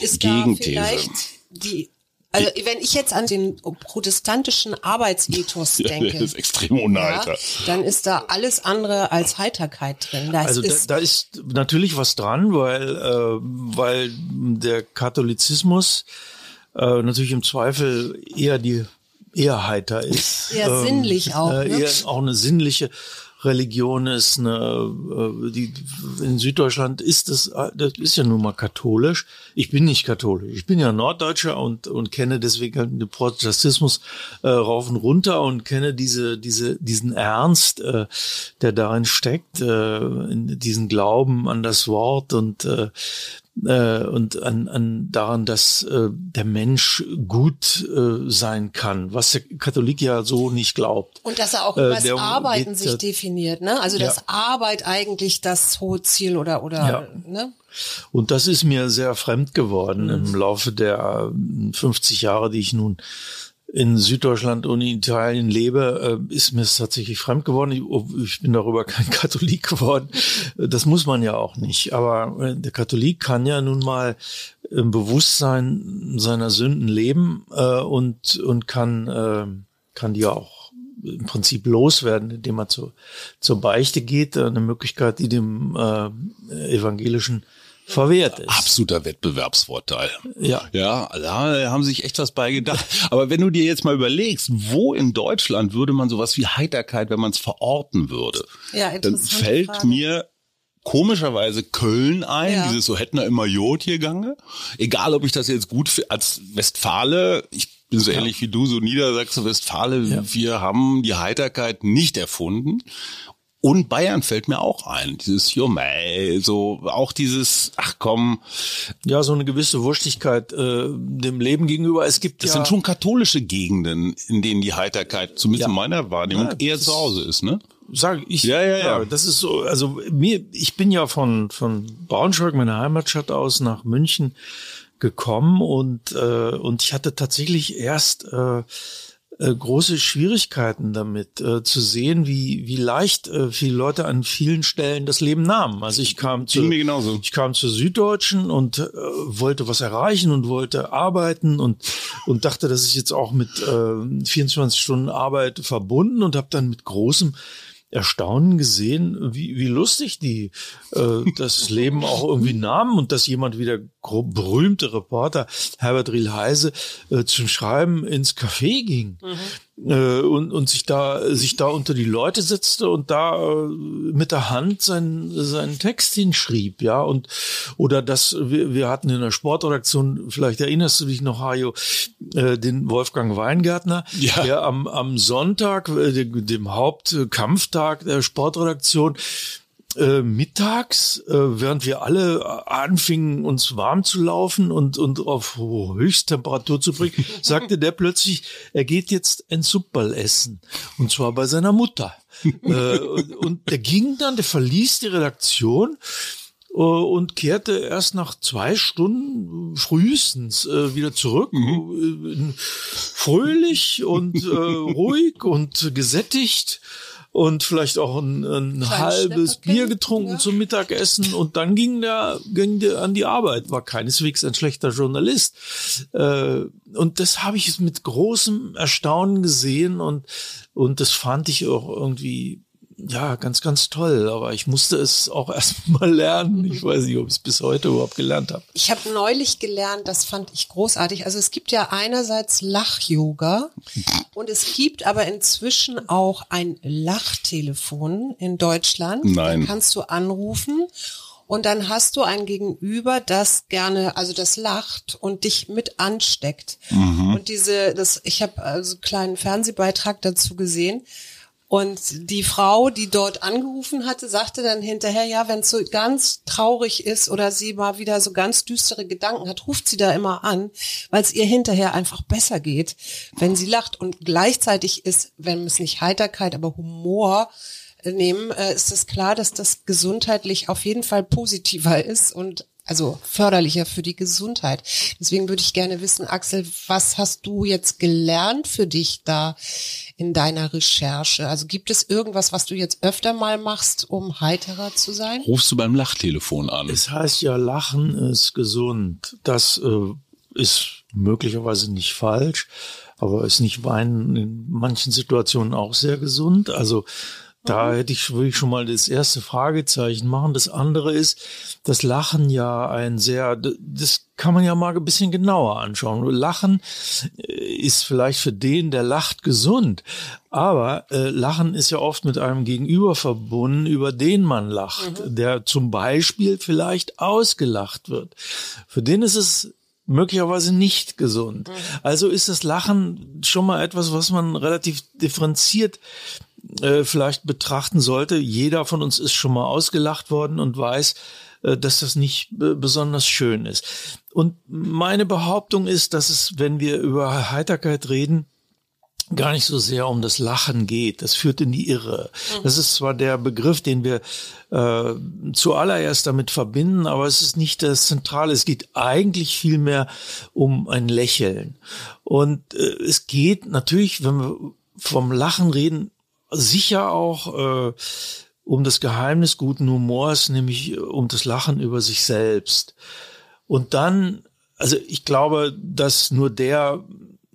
ist da Gegenthese. vielleicht die also wenn ich jetzt an den protestantischen Arbeitsethos *laughs* Ja, denke, der ist extrem unheiter. ja, dann ist da alles andere als Heiterkeit drin. Das Also da, ist, da ist natürlich was dran, weil, äh, weil der Katholizismus äh, natürlich im Zweifel eher die eher heiter ist. Eher sinnlich auch, Äh, ne? eher auch eine sinnliche Religion ist eine, äh, die, in Süddeutschland ist das, das ist ja nun mal katholisch. Ich bin nicht katholisch. Ich bin ja Norddeutscher und, und kenne deswegen den Protestantismus äh, rauf und runter und kenne diese, diese, diesen Ernst, äh, der darin steckt, äh, in diesen Glauben an das Wort und äh, äh, und an, an daran, dass äh, der Mensch gut äh, sein kann, was der Katholik ja so nicht glaubt. und dass er auch äh, über das Arbeiten geht, sich äh, definiert, ne? Also dass ja. Arbeit eigentlich das hohe Ziel oder oder Ja. ne? Und das ist mir sehr fremd geworden Mhm. im Laufe der äh, 50 Jahre, die ich nun in Süddeutschland und in Italien lebe, äh, ist mir es tatsächlich fremd geworden. Ich, ich bin darüber *laughs* kein Katholik geworden. Das muss man ja auch nicht. Aber äh, der Katholik kann ja nun mal im Bewusstsein seiner Sünden leben äh, und und kann äh, kann die auch im Prinzip loswerden, indem er zur, zur Beichte geht, eine Möglichkeit, die dem äh, evangelischen verwehrt ist. Absoluter Wettbewerbsvorteil. Ja. Ja, da haben sich echt was bei gedacht. Aber wenn du dir jetzt mal überlegst, wo in Deutschland würde man sowas wie Heiterkeit, wenn man es verorten würde, Ja, dann fällt Frage. mir komischerweise Köln ein, Ja. dieses so hätten wir immer Jod hier gange. Egal, ob ich das jetzt gut als Westfale, ich bin so ähnlich wie du, so Niedersachse, Westfale, Ja. wir haben die Heiterkeit nicht erfunden. Und Bayern fällt mir auch ein. Dieses Jomei, so auch dieses, ach komm, Ja, so eine gewisse Wurstigkeit äh, dem Leben gegenüber. Es gibt das ja, sind schon katholische Gegenden, in denen die Heiterkeit, zumindest Ja. in meiner Wahrnehmung, Ja, eher das- zu Hause ist, ne? sag ich, Ja, ja, ja. Das ist so, also mir, ich bin ja von von Braunschweig, meiner Heimatstadt aus, nach München gekommen und äh, und ich hatte tatsächlich erst äh, äh, große Schwierigkeiten damit äh, zu sehen, wie wie leicht äh, viele Leute an vielen Stellen das Leben nahmen. Also ich kam zu ich kam zur Süddeutschen und äh, wollte was erreichen und wollte arbeiten und und dachte, das ist jetzt auch mit äh, 24 Stunden Arbeit verbunden und habe dann mit großem Erstaunen gesehen, wie, wie lustig die äh, das *laughs* Leben auch irgendwie nahmen und dass jemand wie der berühmte Reporter Herbert Riel Heise äh, zum Schreiben ins Café ging äh, und, und sich da sich da unter die Leute setzte und da äh, mit der Hand seinen seinen Text hinschrieb, ja und oder dass wir, wir hatten in der Sportredaktion, vielleicht erinnerst du dich noch, Hajo, äh, den Wolfgang Weingärtner, Ja. der am am Sonntag, äh, dem, dem Hauptkampftag der Sportredaktion äh, mittags, äh, während wir alle äh, anfingen, uns warm zu laufen und, und auf Höchsttemperatur zu bringen, *laughs* sagte der plötzlich, er geht jetzt ein Supperl essen. Und zwar bei seiner Mutter. *laughs* äh, und, und der ging dann, der verließ die Redaktion äh, und kehrte erst nach zwei Stunden frühestens äh, wieder zurück, in- fröhlich und äh, ruhig und gesättigt und vielleicht auch ein, ein halbes Bier getrunken ja. zum Mittagessen und dann ging der, ging der an die Arbeit, war keineswegs ein schlechter Journalist. Äh, und das habe ich mit großem Erstaunen gesehen und, und das fand ich auch irgendwie ja, ganz, ganz toll. Aber ich musste es auch *laughs* erst mal lernen. Ich weiß nicht, ob ich es bis heute überhaupt gelernt habe. Ich habe neulich gelernt, das fand ich großartig. Also es gibt ja einerseits Lach-Yoga *laughs* und es gibt aber inzwischen auch ein Lachtelefon in Deutschland. Nein. Da kannst du anrufen und dann hast du ein Gegenüber, das gerne, also das lacht und dich mit ansteckt. Und diese, das, ich habe also einen kleinen Fernsehbeitrag dazu gesehen. Und die Frau, die dort angerufen hatte, sagte dann hinterher, ja, wenn es so ganz traurig ist oder sie mal wieder so ganz düstere Gedanken hat, ruft sie da immer an, weil es ihr hinterher einfach besser geht, wenn sie lacht. Und gleichzeitig ist, wenn es nicht Heiterkeit, aber Humor nehmen, äh, ist es klar, dass das gesundheitlich auf jeden Fall positiver ist und also förderlicher für die Gesundheit. Deswegen würde ich gerne wissen, Axel, was hast du jetzt gelernt für dich da in deiner Recherche? Also gibt es irgendwas, was du jetzt öfter mal machst, um heiterer zu sein? Rufst du beim Lachtelefon an? Es heißt ja, Lachen ist gesund. Das äh, ist möglicherweise nicht falsch, aber ist nicht Weinen in manchen Situationen auch sehr gesund. Also da hätte ich, würde ich schon mal das erste Fragezeichen machen. Das andere ist, das Lachen ja ein sehr, das kann man ja mal ein bisschen genauer anschauen. Lachen äh, ist vielleicht für den, der lacht, gesund. Aber äh, Lachen ist ja oft mit einem Gegenüber verbunden, über den man lacht, mhm. der zum Beispiel vielleicht ausgelacht wird. Für den ist es möglicherweise nicht gesund. Mhm. Also ist das Lachen schon mal etwas, was man relativ differenziert äh, vielleicht betrachten sollte. Jeder von uns ist schon mal ausgelacht worden und weiß, äh, dass das nicht besonders schön ist. Und meine Behauptung ist, dass es, wenn wir über Heiterkeit reden, gar nicht so sehr um das Lachen geht. Das führt in die Irre. Mhm. Das ist zwar der Begriff, den wir äh, zuallererst damit verbinden, aber es ist nicht das Zentrale. Es geht eigentlich viel mehr um ein Lächeln. Und äh, es geht natürlich, wenn wir vom Lachen reden, sicher auch äh, um das Geheimnis guten Humors, nämlich äh, um das Lachen über sich selbst. Und dann, also ich glaube, dass nur der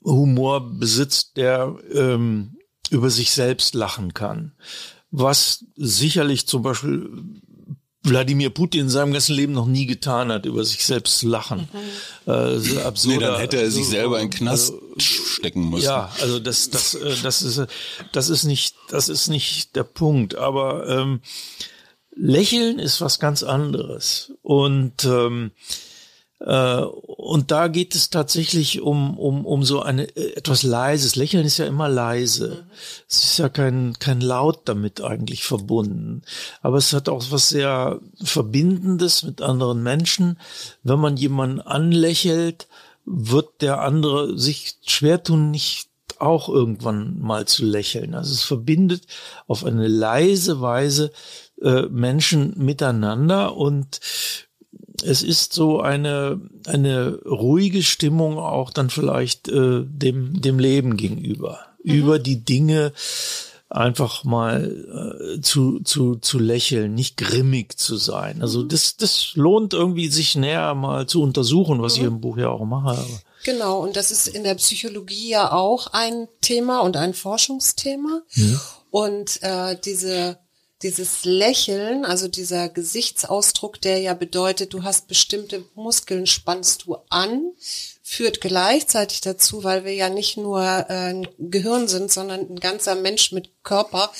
Humor besitzt, der ähm, über sich selbst lachen kann. Was sicherlich zum Beispiel Wladimir Putin in seinem ganzen Leben noch nie getan hat, über sich selbst zu lachen. Mhm. Äh, so absurd. Nee, dann hätte er sich so, selber in den Knast also, stecken müssen. Ja, also das, das, äh, das ist, das ist nicht, das ist nicht der Punkt. Aber ähm, Lächeln ist was ganz anderes. Und ähm, äh, und da geht es tatsächlich um, um, um so eine äh, etwas leises. Lächeln ist ja immer leise. Es ist ja kein, kein Laut damit eigentlich verbunden. Aber es hat auch was sehr Verbindendes mit anderen Menschen. Wenn man jemanden anlächelt, wird der andere sich schwer tun, nicht auch irgendwann mal zu lächeln. Also es verbindet auf eine leise Weise äh, Menschen miteinander und es ist so eine, eine ruhige Stimmung auch dann vielleicht äh, dem, dem Leben gegenüber. Mhm. Über die Dinge einfach mal äh, zu, zu, zu lächeln, nicht grimmig zu sein. Also mhm. das, das lohnt irgendwie, sich näher mal zu untersuchen, was mhm. ich im Buch ja auch mache. Genau, und das ist in der Psychologie ja auch ein Thema und ein Forschungsthema. Ja. Und äh, diese dieses Lächeln, also dieser Gesichtsausdruck, der ja bedeutet, du hast bestimmte Muskeln, spannst du an, führt gleichzeitig dazu, weil wir ja nicht nur äh, ein Gehirn sind, sondern ein ganzer Mensch mit Körper,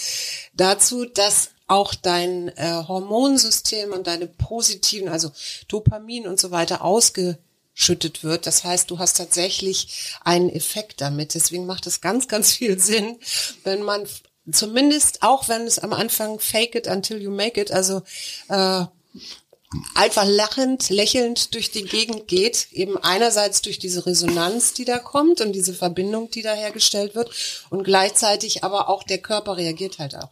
dazu, dass auch dein äh, Hormonsystem und deine positiven, also Dopamin und so weiter ausgeschüttet wird. Das heißt, du hast tatsächlich einen Effekt damit. Deswegen macht es ganz, ganz viel Sinn, wenn man zumindest auch wenn es am Anfang fake it until you make it, also äh, einfach lachend, lächelnd durch die Gegend geht, eben einerseits durch diese Resonanz, die da kommt und diese Verbindung, die da hergestellt wird und gleichzeitig aber auch der Körper reagiert halt auch.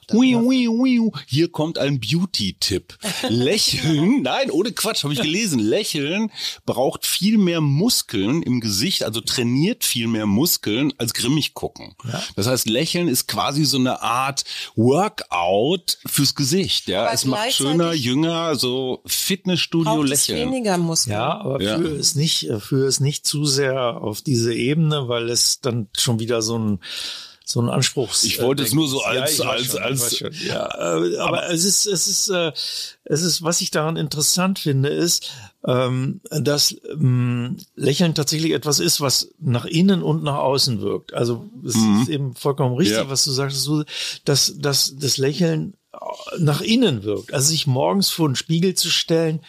Hier kommt ein Beauty-Tipp. *laughs* Lächeln, nein, ohne Quatsch, habe ich *laughs* gelesen. Lächeln braucht viel mehr Muskeln im Gesicht, also trainiert viel mehr Muskeln als grimmig gucken. Ja. Das heißt, Lächeln ist quasi so eine Art Workout fürs Gesicht. Ja, aber es macht schöner, jünger, so Fitnessstudio lächeln. weniger Muskeln. Ja, aber ja. für es nicht, für es nicht zu sehr auf diese Ebene, weil es dann schon wieder so ein so ein Anspruch. Ich wollte es nur so als ja, als schon, als ja, aber, aber es ist es ist äh, es ist was ich daran interessant finde ist, ähm, dass ähm, Lächeln tatsächlich etwas ist, was nach innen und nach außen wirkt. Also es mhm. ist eben vollkommen richtig, ja. was du sagst, dass dass das Lächeln nach innen wirkt. Also sich morgens vor den Spiegel zu stellen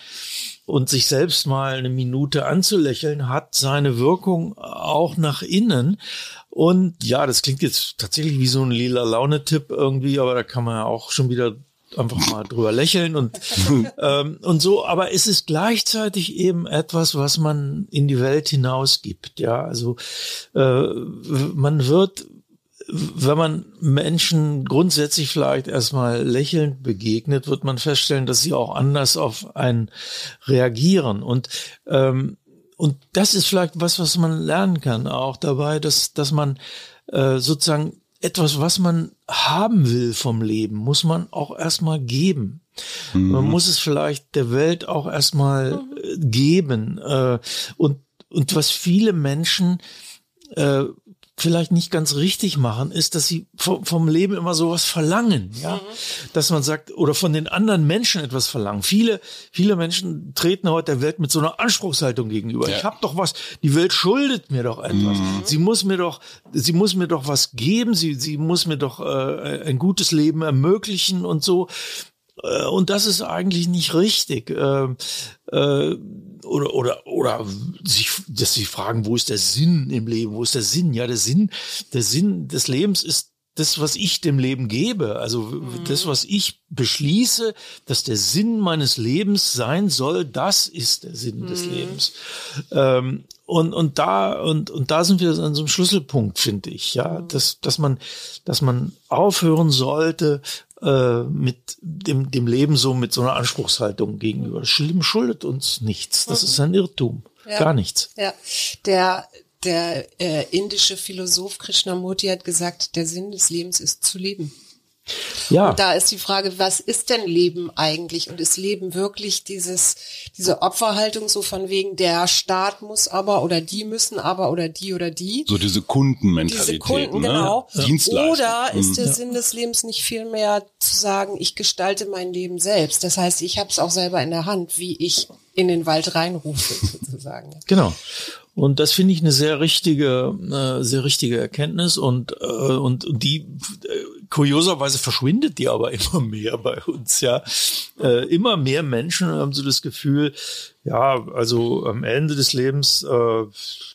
und sich selbst mal eine Minute anzulächeln, hat seine Wirkung auch nach innen. Und ja, das klingt jetzt tatsächlich wie so ein lila Laune-Tipp irgendwie, aber da kann man ja auch schon wieder einfach mal drüber lächeln und *laughs* ähm, und so. Aber es ist gleichzeitig eben etwas, was man in die Welt hinausgibt. Ja, also äh, man wird wenn man Menschen grundsätzlich vielleicht erstmal lächelnd begegnet, wird man feststellen, dass sie auch anders auf einen reagieren. Und, ähm, und das ist vielleicht was, was man lernen kann, auch dabei, dass, dass man äh, sozusagen etwas, was man haben will vom Leben, muss man auch erstmal geben. Mhm. Man muss es vielleicht der Welt auch erstmal äh, geben. Äh, und, und was viele Menschen äh, vielleicht nicht ganz richtig machen, ist, dass sie vom, Leben immer sowas verlangen, ja, mhm. dass man sagt oder von den anderen Menschen etwas verlangen. Viele, viele Menschen treten heute der Welt mit so einer Anspruchshaltung gegenüber. Ja. Ich habe doch was, die Welt schuldet mir doch etwas. Mhm. Sie muss mir doch, sie muss mir doch was geben. Sie, sie muss mir doch äh, ein gutes Leben ermöglichen und so. Äh, und das ist eigentlich nicht richtig. Äh, äh, oder, oder, oder sich, dass sie fragen, wo ist der Sinn im Leben? Wo ist der Sinn? Ja, der Sinn, der Sinn des Lebens ist das, was ich dem Leben gebe, also mhm. das, was ich beschließe, dass der Sinn meines Lebens sein soll, das ist der Sinn mhm. des Lebens. Ähm, und, und da, und, und da sind wir an so einem Schlüsselpunkt, finde ich, ja, mhm. dass, dass man, dass man aufhören sollte, äh, mit dem, dem Leben so mit so einer Anspruchshaltung gegenüber. Das Leben schuldet uns nichts. Das ist ein Irrtum. Ja. Gar nichts. Ja. Der, der äh, indische Philosoph Krishnamurti hat gesagt, der Sinn des Lebens ist zu leben. Ja. Und da ist die Frage, was ist denn Leben eigentlich? Und ist Leben wirklich dieses, diese Opferhaltung so von wegen, der Staat muss aber oder die müssen aber oder die oder die? So diese Kundenmentalität. Diese Kunden, ne? genau. Ja. Oder ist mhm. der mhm. Sinn des Lebens nicht vielmehr zu sagen, ich gestalte mein Leben selbst? Das heißt, ich habe es auch selber in der Hand, wie ich in den Wald reinrufe, *laughs* sozusagen. Genau. Und das finde ich eine sehr richtige, äh, sehr richtige Erkenntnis und äh, und die äh, kurioserweise verschwindet die aber *laughs* immer mehr bei uns. Ja, äh, immer mehr Menschen haben so das Gefühl, ja, also am Ende des Lebens äh,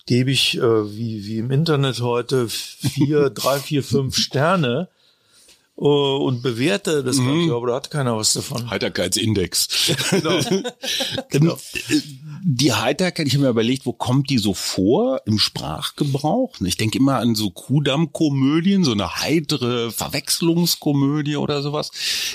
gebe ich äh, wie wie im Internet heute vier, *laughs* drei, vier, fünf Sterne uh, und bewerte das mhm. Ganze, aber da hat keiner was davon. Heiterkeitsindex. *laughs* genau. genau. Die Heiterkeit, ich habe mir überlegt, wo kommt die so vor im Sprachgebrauch? Ich denke immer an so Kudamm-Komödien, so eine heitere Verwechslungskomödie oder sowas.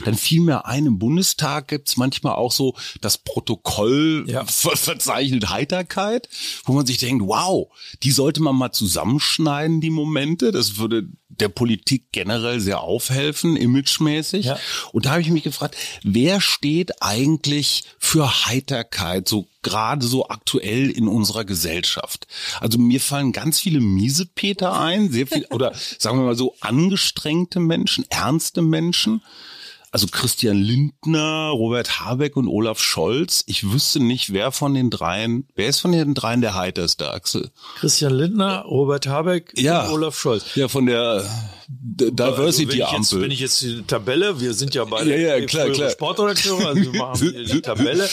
Dann fiel mir ein, im Bundestag gibt's manchmal auch so das Protokoll ja. ver verzeichnet Heiterkeit, wo man sich denkt, wow, die sollte man mal zusammenschneiden, die Momente. Das würde der Politik generell sehr aufhelfen, imagemäßig. Ja. Und da habe ich mich gefragt, wer steht eigentlich für Heiterkeit, so gerade so aktuell in unserer Gesellschaft? Also mir fallen ganz viele Miesepeter ein, sehr viel, oder sagen wir mal so angestrengte Menschen, ernste Menschen also Christian Lindner, Robert Habeck und Olaf Scholz. Ich wüsste nicht, wer von den dreien, wer ist von den dreien der heiterste, Axel? Christian Lindner, Robert Habeck ja, und Olaf Scholz. Ja, von der Diversity-Ampel. Also wenn, ich jetzt die Tabelle, wir sind ja beide ja, ja, klar, klar. Sportredakteure, also wir machen die *laughs* Tabelle,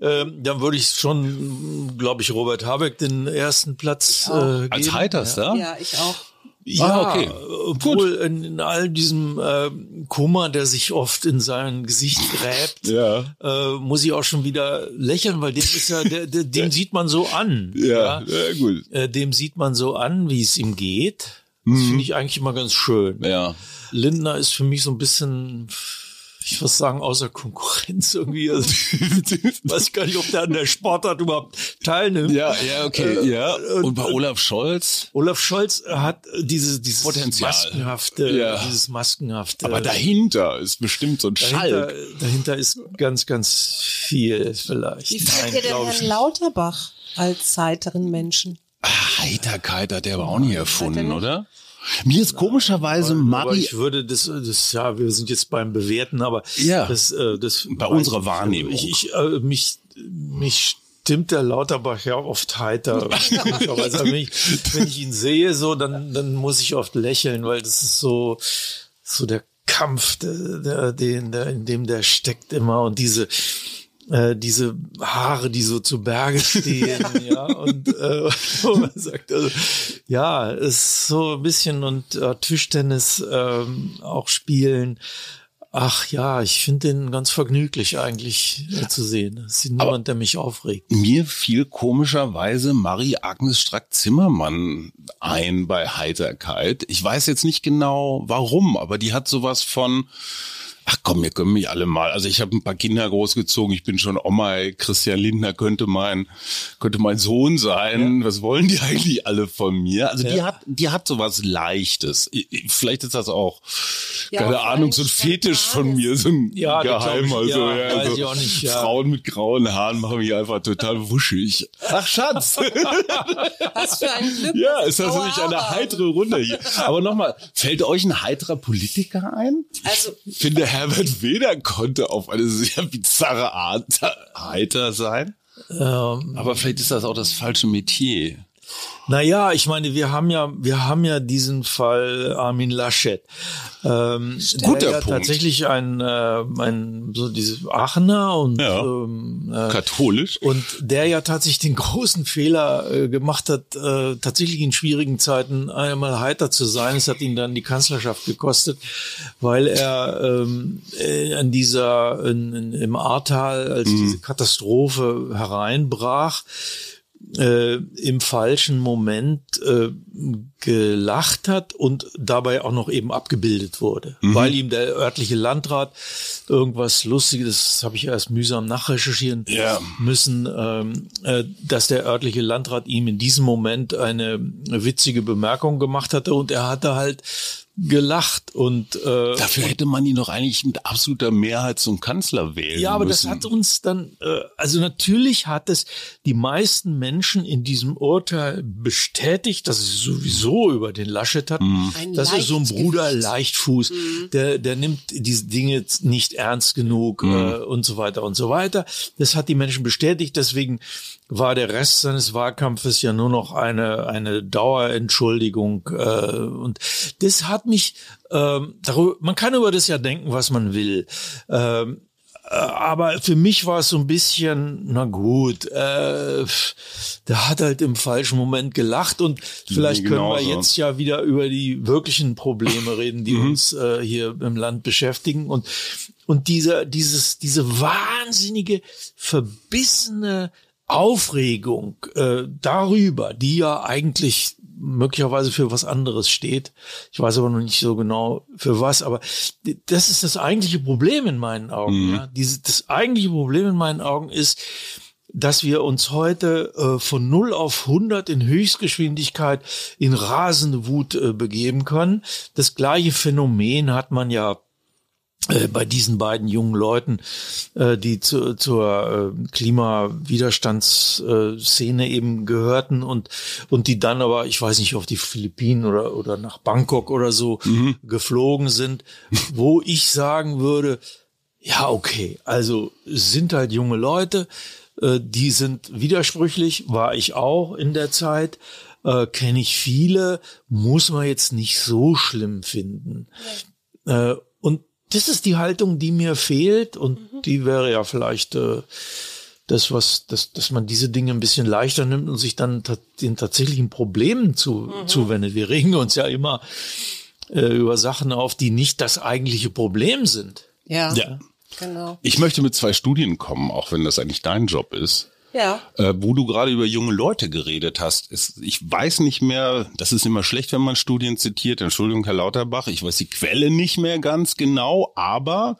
ähm, dann würde ich schon, glaube ich, Robert Habeck den ersten Platz äh, geben. Als heiterster? Ja, ich auch. Ja, ah, okay. Obwohl in, in, all diesem äh, Kummer, der sich oft in sein Gesicht gräbt, *laughs* ja. äh, muss ich auch schon wieder lächeln, weil dem ist ja, der, der, *laughs* dem sieht man so an. Ja, ja, ja gut. Äh, dem sieht man so an, wie es ihm geht. Das mhm. finde ich eigentlich immer ganz schön. Ja. Lindner ist für mich so ein bisschen ich würde sagen, außer Konkurrenz irgendwie. Also, *laughs* weiß gar nicht, ob der an der Sportart überhaupt teilnimmt. Ja, ja, okay, äh, ja. Und bei Olaf Scholz? Olaf Scholz hat diese, dieses Potenzial. maskenhafte, ja. dieses maskenhafte. Aber dahinter ist bestimmt so ein dahinter, Schalk. Dahinter ist ganz, ganz viel vielleicht. Wie findet ihr denn Herrn Lauterbach als heiteren Menschen? Ach, Heiterkeit hat der aber auch nie erfunden, oder? Mir ist komischerweise Marie. ich würde das, das, ja, wir sind jetzt beim Bewerten, aber ja, das, äh, das bei unserer Wahrnehmung. Ich, ich äh, mich, mich stimmt der Lauterbach ja oft heiter. *laughs* also wenn, ich, wenn ich ihn sehe, so, dann, dann muss ich oft lächeln, weil das ist so, so der Kampf, der, der, den, der, in dem der steckt immer und diese, äh, diese Haare, die so zu Berge stehen, *laughs* ja, und äh, *laughs* man sagt, also, ja, ist so ein bisschen und äh, Tischtennis ähm, auch spielen. Ach ja, ich finde den ganz vergnüglich eigentlich äh, zu sehen. Es ist niemand, der mich aufregt. Mir fiel komischerweise Marie-Agnes Strack-Zimmermann ein bei Heiterkeit. Ich weiß jetzt nicht genau warum, aber die hat sowas von, ach komm, wir können mich alle mal. Also ich habe ein paar Kinder großgezogen, ich bin schon Oma, Christian Lindner könnte mein, könnte mein Sohn sein. Ja. Was wollen die eigentlich alle von mir? Also ja. die hat, die hat sowas Leichtes. Vielleicht ist das auch, ja, keine Ahnung, so ein Fetisch von mir, so ein ja, geheimer. Ich, so, ja, also ich nicht, Frauen mit grauen Haaren machen mich einfach total wuschig. Ach Schatz. *laughs* Was für ein Glück. Ja, ist das nicht eine heitere Runde hier? Aber nochmal, fällt euch ein heiterer Politiker ein? Also, ich finde, Herbert Weder konnte auf eine sehr bizarre Art heiter sein. Ähm, Aber vielleicht ist das auch das falsche Metier. Naja, ich meine, wir haben ja, wir haben ja diesen Fall Armin Laschet. Ähm, Guter ja Punkt. tatsächlich ein, äh, ein so diese Aachener und ja. ähm, äh, katholisch und der ja tatsächlich den großen Fehler äh, gemacht hat, äh, tatsächlich in schwierigen Zeiten einmal heiter zu sein. Es hat ihn dann die Kanzlerschaft gekostet, weil er ähm, äh, an dieser in, in, im Ahrtal, als mhm. diese Katastrophe hereinbrach, äh, im falschen Moment äh, gelacht hat und dabei auch noch eben abgebildet wurde, mhm. weil ihm der örtliche Landrat irgendwas Lustiges, das habe ich erst mühsam nachrecherchieren ja. müssen, ähm, äh, dass der örtliche Landrat ihm in diesem Moment eine witzige Bemerkung gemacht hatte und er hatte halt gelacht und äh, dafür hätte man ihn doch eigentlich mit absoluter Mehrheit zum Kanzler wählen Ja, aber müssen. das hat uns dann äh, also natürlich hat es die meisten Menschen in diesem Urteil bestätigt, dass sie sowieso über den Laschet hatten. Mhm. Das ist so ein Bruder Leichtfuß, mhm. der der nimmt diese Dinge nicht ernst genug mhm. äh, und so weiter und so weiter. Das hat die Menschen bestätigt, deswegen war der Rest seines Wahlkampfes ja nur noch eine eine Dauerentschuldigung äh, und das hat mich ähm, darüber, man kann über das ja denken, was man will. Ähm, äh, aber für mich war es so ein bisschen, na gut, äh, der hat halt im falschen Moment gelacht und vielleicht können wir jetzt ja wieder über die wirklichen Probleme reden, die mhm. uns äh, hier im Land beschäftigen und und dieser dieses diese wahnsinnige verbissene Aufregung äh, darüber, die ja eigentlich möglicherweise für was anderes steht. Ich weiß aber noch nicht so genau für was, aber das ist das eigentliche Problem in meinen Augen. Mhm. Ja? Diese, das eigentliche Problem in meinen Augen ist, dass wir uns heute äh, von 0 auf 100 in Höchstgeschwindigkeit in rasende Wut äh, begeben können. Das gleiche Phänomen hat man ja bei diesen beiden jungen Leuten, äh, die zu, zur äh, Klimawiderstandsszene eben gehörten und und die dann aber, ich weiß nicht, auf die Philippinen oder oder nach Bangkok oder so mhm. geflogen sind, wo ich sagen würde, ja okay, also sind halt junge Leute, die sind widersprüchlich, war ich auch in der Zeit, äh, kenne ich viele, muss man jetzt nicht so schlimm finden. Ja. Äh, das ist die Haltung, die mir fehlt und mhm. die wäre ja vielleicht äh, das, was, das, dass man diese Dinge ein bisschen leichter nimmt und sich dann den tatsächlichen Problemen zu, mhm. zuwendet. Wir regen uns ja immer äh, über Sachen auf, die nicht das eigentliche Problem sind. Ja, ja. genau. Ich möchte mit zwei Studien kommen, auch wenn das eigentlich dein Job ist. Ja. Äh, wo du gerade über junge Leute geredet hast. Ist, ich weiß nicht mehr, das ist immer schlecht, wenn man Studien zitiert. Entschuldigung, Herr Lauterbach, ich weiß die Quelle nicht mehr ganz genau, aber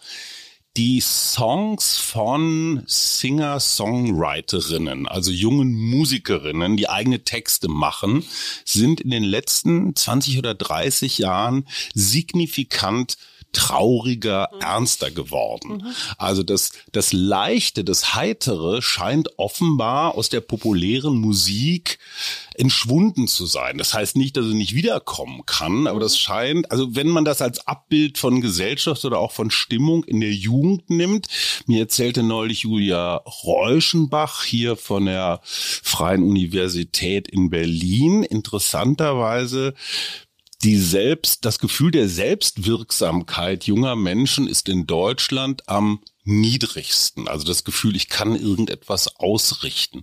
die Songs von Singer-Songwriterinnen, also jungen Musikerinnen, die eigene Texte machen, sind in den letzten 20 oder 30 Jahren signifikant trauriger, mhm. ernster geworden. Mhm. Also das, das Leichte, das Heitere scheint offenbar aus der populären Musik entschwunden zu sein. Das heißt nicht, dass es nicht wiederkommen kann, aber das mhm. scheint, also wenn man das als Abbild von Gesellschaft oder auch von Stimmung in der Jugend nimmt, mir erzählte neulich Julia Reuschenbach hier von der Freien Universität in Berlin, interessanterweise die selbst, das Gefühl der Selbstwirksamkeit junger Menschen ist in Deutschland am niedrigsten. Also das Gefühl, ich kann irgendetwas ausrichten.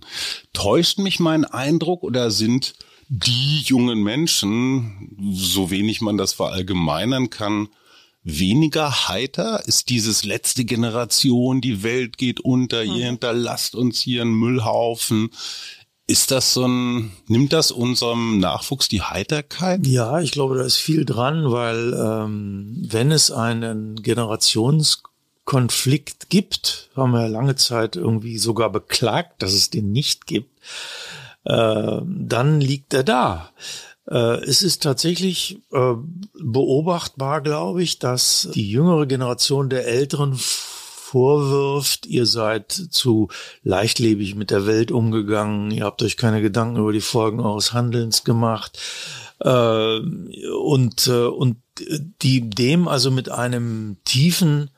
Täuscht mich mein Eindruck oder sind die jungen Menschen, so wenig man das verallgemeinern kann, weniger heiter? Ist dieses letzte Generation, die Welt geht unter, ihr mhm. hinterlasst uns hier einen Müllhaufen? Ist das so ein, nimmt das unserem Nachwuchs die Heiterkeit? Ja, ich glaube, da ist viel dran, weil ähm, wenn es einen Generationskonflikt gibt, haben wir lange Zeit irgendwie sogar beklagt, dass es den nicht gibt, äh, dann liegt er da. Äh, es ist tatsächlich äh, beobachtbar, glaube ich, dass die jüngere Generation der Älteren vorwirft, ihr seid zu leichtlebig mit der Welt umgegangen, ihr habt euch keine Gedanken über die Folgen eures Handelns gemacht äh, und, äh, und die dem also mit einem tiefen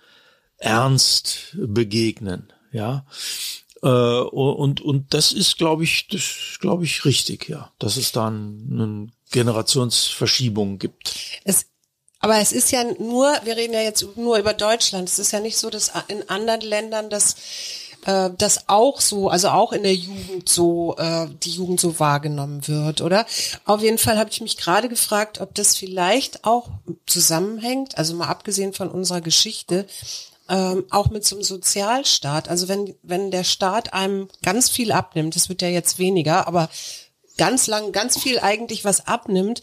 Ernst begegnen, ja. Äh, und, und das ist, glaube ich, das glaube ich richtig, ja, dass es da eine Generationsverschiebung gibt. Es aber es ist ja nur, wir reden ja jetzt nur über Deutschland. Es ist ja nicht so, dass in anderen Ländern das äh, das auch so, also auch in der Jugend so, äh, die Jugend so wahrgenommen wird, oder? Auf jeden Fall habe ich mich gerade gefragt, ob das vielleicht auch zusammenhängt, also mal abgesehen von unserer Geschichte, ähm, auch mit so einem Sozialstaat. Also wenn, wenn der Staat einem ganz viel abnimmt, das wird ja jetzt weniger, aber ganz lang, ganz viel eigentlich was abnimmt,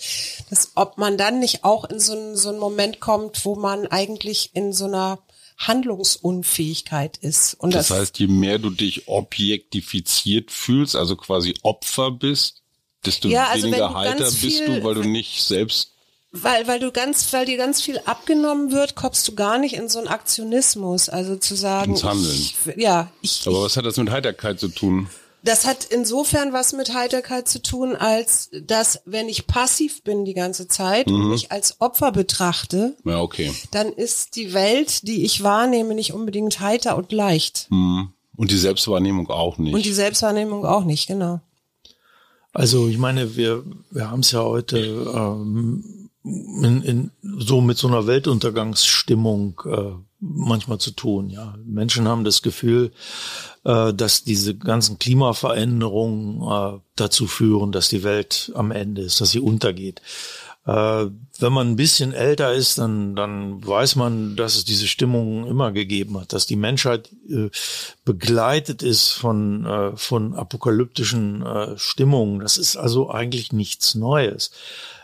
dass ob man dann nicht auch in so einen, so einen Moment kommt, wo man eigentlich in so einer Handlungsunfähigkeit ist. Und das, das heißt, je mehr du dich objektifiziert fühlst, also quasi Opfer bist, desto ja, also weniger heiter bist du, weil du nicht selbst weil, weil du ganz, weil dir ganz viel abgenommen wird, kommst du gar nicht in so einen Aktionismus, also zu sagen. Ins Handeln. Ich, ja, ich. Aber was hat das mit Heiterkeit zu tun? Das hat insofern was mit Heiterkeit zu tun, als dass, wenn ich passiv bin die ganze Zeit mhm. und mich als Opfer betrachte, ja, okay. dann ist die Welt, die ich wahrnehme, nicht unbedingt heiter und leicht. Mhm. Und die Selbstwahrnehmung auch nicht. Und die Selbstwahrnehmung auch nicht, genau. Also ich meine, wir, wir haben es ja heute ähm, in, in, so mit so einer Weltuntergangsstimmung äh, manchmal zu tun. Ja, Menschen haben das Gefühl, äh, dass diese ganzen Klimaveränderungen äh, dazu führen, dass die Welt am Ende ist, dass sie untergeht. Äh, wenn man ein bisschen älter ist, dann, dann weiß man, dass es diese Stimmung immer gegeben hat, dass die Menschheit begleitet ist von, von apokalyptischen Stimmungen. Das ist also eigentlich nichts Neues.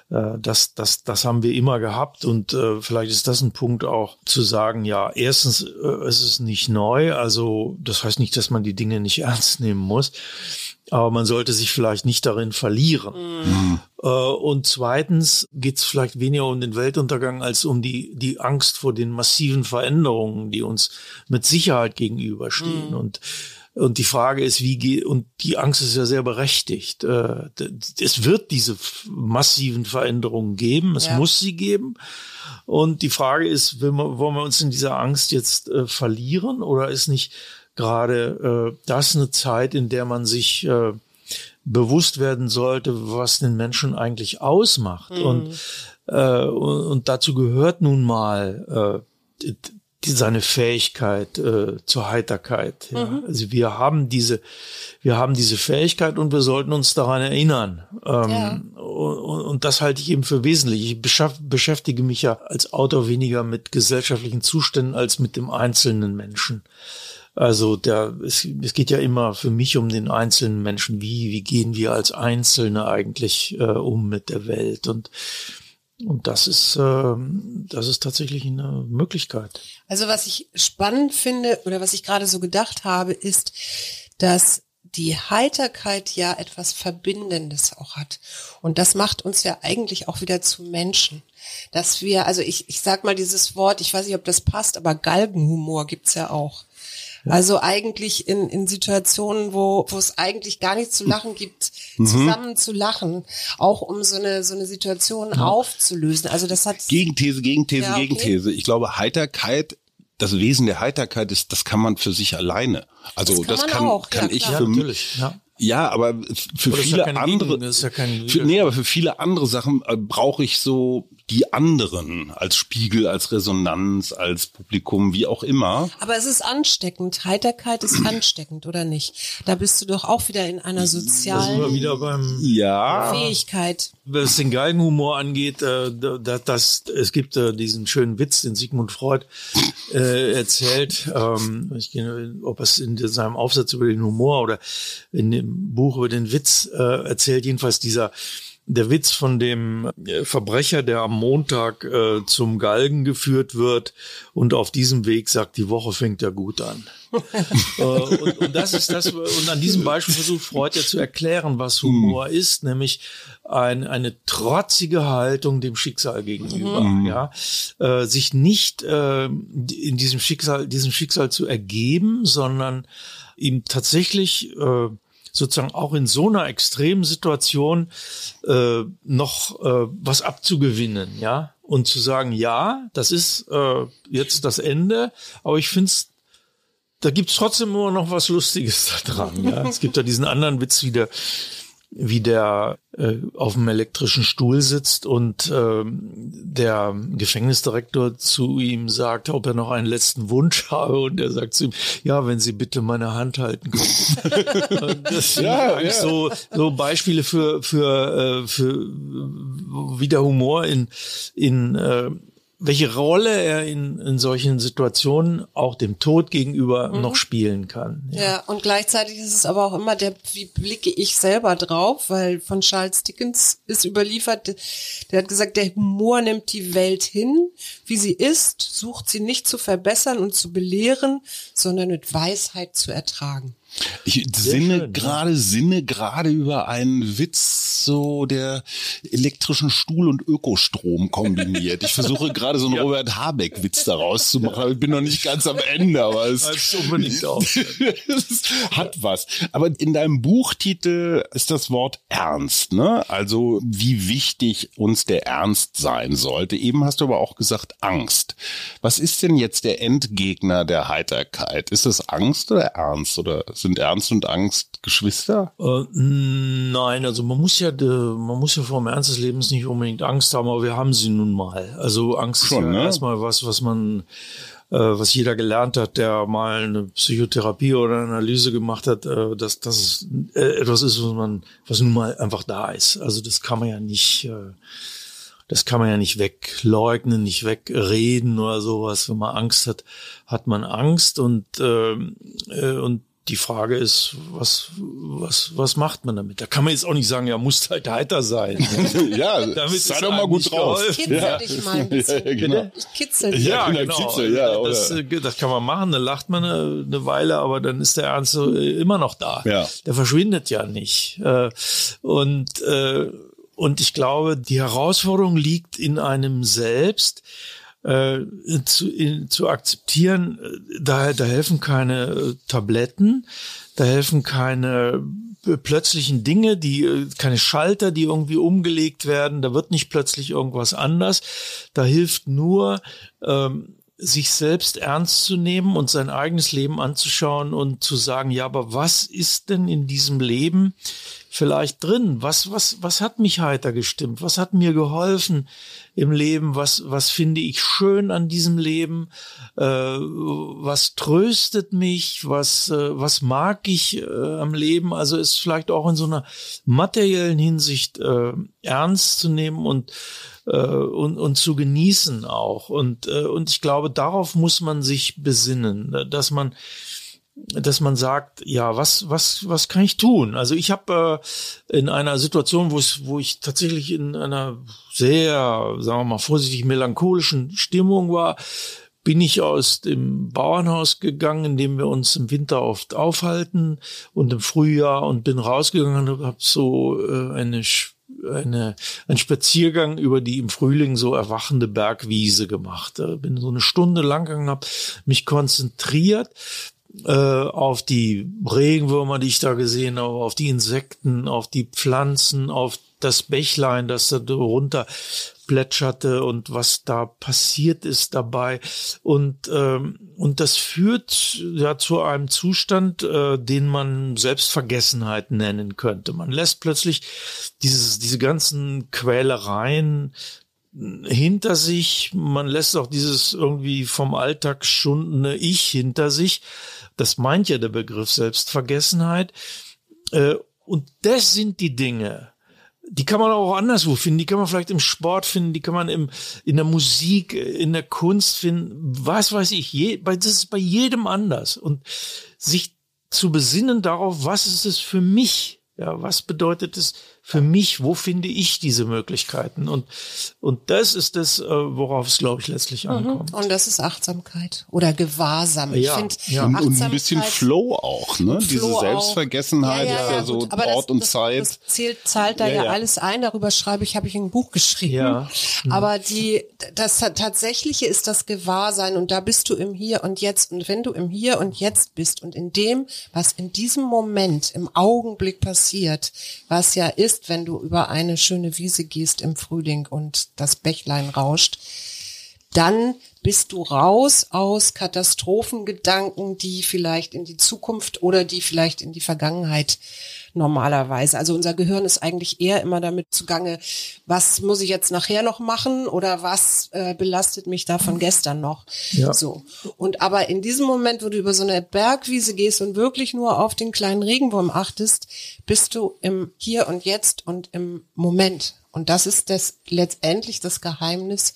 Äh, das, das, das haben wir immer gehabt und äh, vielleicht ist das ein Punkt auch zu sagen, ja, erstens, äh, es ist nicht neu, also das heißt nicht, dass man die Dinge nicht *laughs* ernst nehmen muss, aber man sollte sich vielleicht nicht darin verlieren. Mhm. Äh, und zweitens geht es vielleicht weniger um den Weltuntergang als um die, die Angst vor den massiven Veränderungen, die uns mit Sicherheit gegenüberstehen. Mhm. Und und die Frage ist, wie geht, und die Angst ist ja sehr berechtigt. Äh, es wird diese massiven Veränderungen geben, es ja. muss sie geben. Und die Frage ist, wollen wir uns in dieser Angst jetzt äh, verlieren oder ist nicht gerade äh, das eine Zeit, in der man sich bewusst werden sollte, was den Menschen eigentlich ausmacht? Mhm. Und, und, dazu gehört nun mal die, seine Fähigkeit äh, zur Heiterkeit. Ja. Mhm. Also wir haben diese, wir haben diese Fähigkeit und wir sollten uns daran erinnern. Ähm, ja. und, und, das halte ich eben für wesentlich. Ich beschäftige mich ja als Autor weniger mit gesellschaftlichen Zuständen als mit dem einzelnen Menschen. Also der, es, es geht ja immer für mich um den einzelnen Menschen. Wie, wie gehen wir als Einzelne eigentlich äh, um mit der Welt? Und und das ist, äh, das ist tatsächlich eine Möglichkeit. Also was ich spannend finde oder was ich gerade so gedacht habe, ist, dass die Heiterkeit ja etwas Verbindendes auch hat. Und das macht uns ja eigentlich auch wieder zu Menschen. Dass wir, also ich, ich sag mal dieses Wort, ich weiß nicht, ob das passt, aber Galgenhumor gibt's ja auch. Also eigentlich in, in Situationen, wo, wo es eigentlich gar nichts zu lachen gibt, mhm. zusammen zu lachen, auch um so eine, so eine Situation ja. aufzulösen. Also das hat. Gegenthese, Gegenthese, ja, okay. Gegenthese. Ich glaube, Heiterkeit das Wesen der Heiterkeit ist, das kann man für sich alleine. Also das kann, das kann, auch. kann ja, ich für mich. Ja. ja. aber für viele ja andere, Gegen, ja für, nee, aber für viele andere Sachen äh, brauche ich so die anderen als Spiegel, als Resonanz, als Publikum, wie auch immer. Aber es ist ansteckend. Heiterkeit ist ansteckend, oder nicht? Da bist du doch auch wieder in einer sozialen wir wieder beim Ja. Fähigkeit. was den Galgenhumor angeht, äh, da- das, es gibt äh, diesen schönen Witz, den Sigmund Freud äh, erzählt, ähm, ich, gehe- ob es in seinem Aufsatz über den Humor oder in dem Buch über den Witz äh, erzählt, jedenfalls dieser der Witz von dem äh, Verbrecher, der am Montag äh, zum Galgen geführt wird und auf diesem Weg sagt, die Woche fängt ja gut an. *laughs* äh, und, und das ist das, und an diesem Beispiel versucht Freud ja zu erklären, was Humor ist, nämlich ein, eine trotzige Haltung dem Schicksal gegenüber, ja, äh, sich nicht äh, in diesem Schicksal, diesem Schicksal zu ergeben, sondern ihm tatsächlich äh, sozusagen auch in so einer extremen Situation äh, noch äh, was abzugewinnen, ja, und zu sagen, ja, das ist äh, jetzt das Ende, aber ich finde es da gibt's trotzdem immer noch was Lustiges *laughs* da dran. Ja? Es gibt da diesen anderen Witz, wie der, wie der äh, auf dem elektrischen Stuhl sitzt und ähm, der Gefängnisdirektor zu ihm sagt, ob er noch einen letzten Wunsch habe und er sagt zu ihm, ja, wenn Sie bitte meine Hand halten können. *laughs* Das sind Ja, eigentlich ja. so so Beispiele für für äh, für wie der Humor in in äh, welche Rolle er in, in solchen Situationen auch dem Tod gegenüber noch spielen kann. Ja. Ja, und gleichzeitig ist es aber auch immer der, wie blicke ich selber drauf, weil von Charles Dickens ist überliefert, der hat gesagt, der Humor nimmt die Welt hin, wie sie ist, sucht sie nicht zu verbessern und zu belehren, sondern mit Weisheit zu ertragen. Ich sinne schön, gerade, sinne gerade über einen Witz, so der elektrischen Stuhl und Ökostrom kombiniert. Ich versuche *laughs* gerade so einen Robert Habeck-Witz daraus zu machen. Ich bin noch nicht ganz am Ende, aber es, *laughs* es hat was. Aber in deinem Buchtitel ist das Wort ernst, ne? Also wie wichtig uns der Ernst sein sollte. Eben hast du aber auch gesagt Angst. Was ist denn jetzt der Endgegner der Heiterkeit? Ist es Angst oder Ernst? Oder sind Ernst und Angst Geschwister? Äh, nein, also man muss ja, de, man muss ja vor dem Ernst des Lebens nicht unbedingt Angst haben, aber wir haben sie nun mal. Also Angst Schon, ist ja ne? erstmal was, was man, äh, was jeder gelernt hat, der mal eine Psychotherapie oder eine Analyse gemacht hat, äh, dass das äh, etwas ist, was man, was nun mal einfach da ist. Also das kann man ja nicht. Äh, das kann man ja nicht wegleugnen, nicht wegreden oder sowas. Wenn man Angst hat, hat man Angst und ähm, äh, und die Frage ist, was was was macht man damit? Da kann man jetzt auch nicht sagen, ja, muss halt heiter sein. *laughs* ja, *laughs* Damit sei ist doch mal gut drauf. geholfen. Kitzel Ja. dich mal ein *laughs* bisschen. Ja, genau. Ich kitzel dich. Ja, genau, Kitzel, ja, das, oder- äh, das kann man machen, dann lacht man eine, eine Weile, aber dann ist der Ernst so, äh, immer noch da. Ja. Der verschwindet ja nicht. Äh, Und, äh, und ich glaube, die Herausforderung liegt in einem selbst, äh, zu, in, zu akzeptieren, äh, da, da helfen keine äh, Tabletten, da helfen keine plötzlichen Dinge, die keine Schalter, die irgendwie umgelegt werden, da wird nicht plötzlich irgendwas anders. Da hilft nur ähm, sich selbst ernst zu nehmen und sein eigenes Leben anzuschauen und zu sagen, ja, aber was ist denn in diesem Leben vielleicht drin? Was, was, was hat mich heiter gestimmt? Was hat mir geholfen im Leben? Was, was finde ich schön an diesem Leben? Äh, was tröstet mich? Was, äh, was mag ich äh, am Leben? Also ist vielleicht auch in so einer materiellen Hinsicht äh, ernst zu nehmen und äh, und, und zu genießen auch. Und, äh, und ich glaube, darauf muss man sich besinnen, dass man dass man sagt, ja, was, was, was kann ich tun? Also ich habe äh, in einer Situation, wo es, wo ich tatsächlich in einer sehr, sagen wir mal, vorsichtig melancholischen Stimmung war, bin ich aus dem Bauernhaus gegangen, in dem wir uns im Winter oft aufhalten und im Frühjahr und bin rausgegangen und habe so äh, eine eine, einen Spaziergang über die im Frühling so erwachende Bergwiese gemacht. Äh, Bin so eine Stunde lang gegangen, habe mich konzentriert äh, auf die Regenwürmer, die ich da gesehen habe, auf die Insekten, auf die Pflanzen, auf das Bächlein, das da runter plätscherte und was da passiert ist dabei. Und, ähm, und das führt ja zu einem Zustand, äh, den man Selbstvergessenheit nennen könnte. Man lässt plötzlich dieses, diese ganzen Quälereien hinter sich, man lässt auch dieses irgendwie vom Alltag schundene Ich hinter sich. Das meint ja der Begriff Selbstvergessenheit. Äh, und das sind die Dinge, die kann man auch anderswo finden, die kann man vielleicht im Sport finden, die kann man im, in der Musik, in der Kunst finden, was weiß ich, je, das ist bei jedem anders. Und sich zu besinnen darauf, was ist es für mich, ja, was bedeutet es für mich, wo finde ich diese Möglichkeiten? Und, und das ist das, äh, worauf es, glaube ich, letztlich mhm. ankommt. Und das ist Achtsamkeit oder Gewahrsam. Ich ja, finde ja. Und, und, ein bisschen Flow auch, ne? Flow Diese Selbstvergessenheit ja, ja, ist ja so Ort das, und das, Zeit. Das zählt, zahlt da ja, alles ein. Darüber schreibe ich, habe ich ein Buch geschrieben. Ja. Mhm. Aber die, das Tatsächliche ist das Gewahrsein und da bist du im Hier und Jetzt. Und wenn du im Hier und Jetzt bist und in dem, was in diesem Moment, im Augenblick passiert, was ja ist, ist, wenn du über eine schöne Wiese gehst im Frühling und das Bächlein rauscht, dann bist du raus aus Katastrophengedanken, die vielleicht in die Zukunft oder die vielleicht in die Vergangenheit normalerweise. Also unser Gehirn ist eigentlich eher immer damit zugange, was muss ich jetzt nachher noch machen oder was äh, belastet mich da von gestern noch. Ja. So. Und aber in diesem Moment, wo du über so eine Bergwiese gehst und wirklich nur auf den kleinen Regenwurm achtest, bist du im Hier und Jetzt und im Moment. Und das ist das letztendlich das Geheimnis,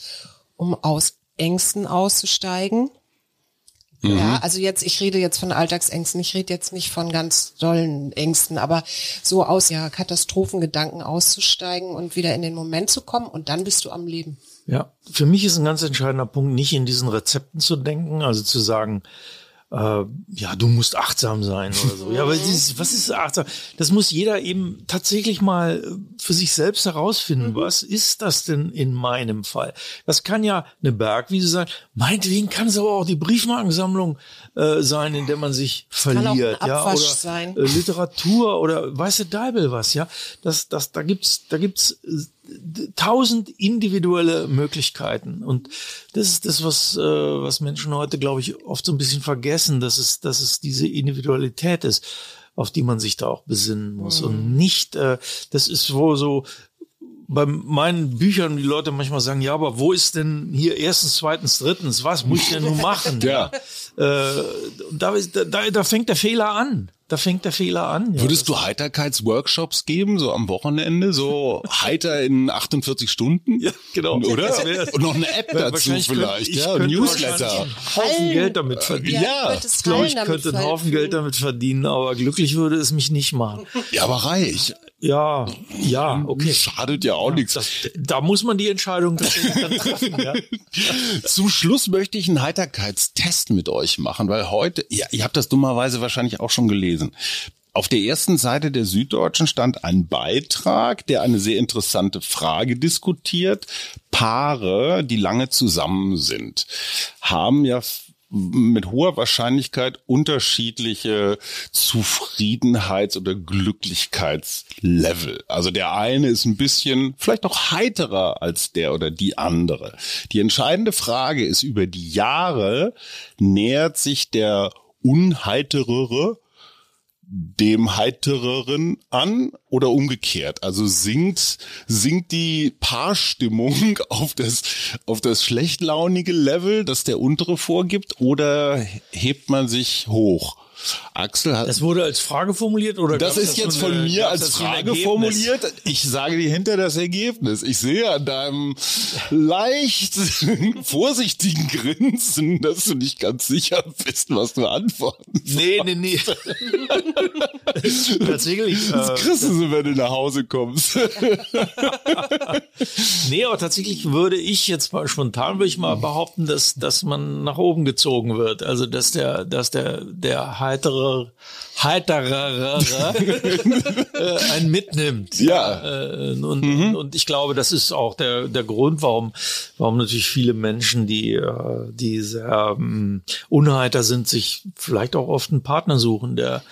um aus Ängsten auszusteigen Mhm. Ja, also jetzt, ich rede jetzt von Alltagsängsten, ich rede jetzt nicht von ganz dollen Ängsten, aber so aus ja Katastrophengedanken auszusteigen und wieder in den Moment zu kommen und dann bist du am Leben. Ja, für mich ist ein ganz entscheidender Punkt, nicht in diesen Rezepten zu denken, also zu sagen, äh, ja, du musst achtsam sein oder so. Ja, aber dieses, was ist achtsam? Das muss jeder eben tatsächlich mal für sich selbst herausfinden. Mhm. Was ist das denn in meinem Fall? Das kann ja eine Bergwiese sein. Meinetwegen kann es aber auch die Briefmarkensammlung äh, sein, in der man sich verliert. ja, oder sein. Äh, Literatur oder weiße Deibel was, ja. Das, das, da gibt's, da gibt's tausend individuelle Möglichkeiten und das ist das, was, äh, was Menschen heute, glaube ich, oft so ein bisschen vergessen, dass es, dass es diese Individualität ist, auf die man sich da auch besinnen muss mhm. und nicht, äh, das ist wo so bei meinen Büchern die Leute manchmal sagen, ja, aber wo ist denn hier erstens, zweitens, drittens, was muss ich denn nun machen? *laughs* ja. Äh, da, da, da fängt der Fehler an. Da fängt der Fehler an. Ja. Würdest du Heiterkeitsworkshops geben, so am Wochenende, so heiter in 48 Stunden? Ja, genau. Oder? Und noch eine App dazu vielleicht, ja, und Newsletter. Einen Haufen Geld damit verdienen. Ja, ja. ich glaube, ich könnte einen Haufen Geld damit verdienen, aber glücklich würde es mich nicht machen. Ja, aber reich. Ja, ja, okay. Schadet ja auch ja, nichts. Das, da muss man die Entscheidung dann treffen. Ja. *laughs* Zum Schluss möchte ich einen Heiterkeitstest mit euch machen, weil heute, ja, ihr habt das dummerweise wahrscheinlich auch schon gelesen. Auf der ersten Seite der Süddeutschen stand ein Beitrag, der eine sehr interessante Frage diskutiert. Paare, die lange zusammen sind, haben ja mit hoher Wahrscheinlichkeit unterschiedliche Zufriedenheits- oder Glücklichkeitslevel. Also der eine ist ein bisschen vielleicht auch heiterer als der oder die andere. Die entscheidende Frage ist, über die Jahre nähert sich der unheiterere dem heitereren an oder umgekehrt? Also sinkt, sinkt die Paarstimmung *laughs* auf das, auf das schlechtlaunige Level, das der untere vorgibt oder hebt man sich hoch? Axel hat. Das wurde als Frage formuliert oder? Das ist das jetzt von eine, mir als Frage formuliert. Ich sage dir hinter das Ergebnis. Ich sehe an deinem leicht *laughs* vorsichtigen Grinsen, dass du nicht ganz sicher bist, was du antworten Nee, nee, nee. *laughs* tatsächlich. Das äh, kriegst du, wenn du nach Hause kommst. *laughs* nee, aber tatsächlich würde ich jetzt mal spontan würde ich mal behaupten, dass, dass man nach oben gezogen wird. Also, dass der, dass der, der heitere, heiterer äh, einen mitnimmt. Ja. Äh, und, mhm. und ich glaube, das ist auch der, der Grund, warum, warum natürlich viele Menschen, die, äh, die sehr ähm, unheiter sind, sich vielleicht auch oft einen Partner suchen, der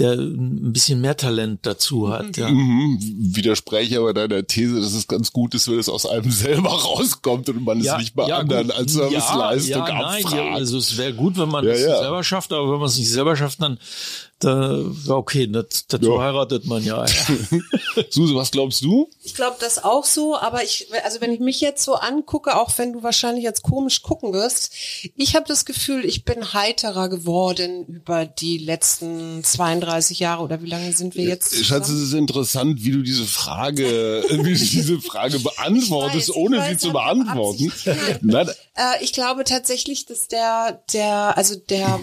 der ein bisschen mehr Talent dazu hat. Ja. Mhm, widerspreche aber deiner These, dass es ganz gut ist, wenn es aus einem *laughs* selber rauskommt und man ja, es nicht bei ja, anderen gut. als Serviceleistung ja, abfragt. Nein, also es wäre gut, wenn man es selber schafft, aber wenn man es nicht selber schafft, dann Da, okay, das, dazu Ja. heiratet man ja. *laughs* Suse, was glaubst du? Ich glaube das auch so, aber ich, also wenn ich mich jetzt so angucke, auch wenn du wahrscheinlich jetzt komisch gucken wirst, ich habe das Gefühl, ich bin heiterer geworden über die letzten 32 Jahre oder wie lange sind wir jetzt? Schatz, es zusammen? ist interessant, wie du diese Frage, *laughs* wie du diese Frage beantwortest, weiß, ohne ich sie weiß, zu beantworten. *laughs* Nein, Äh, ich glaube tatsächlich, dass der, der, also der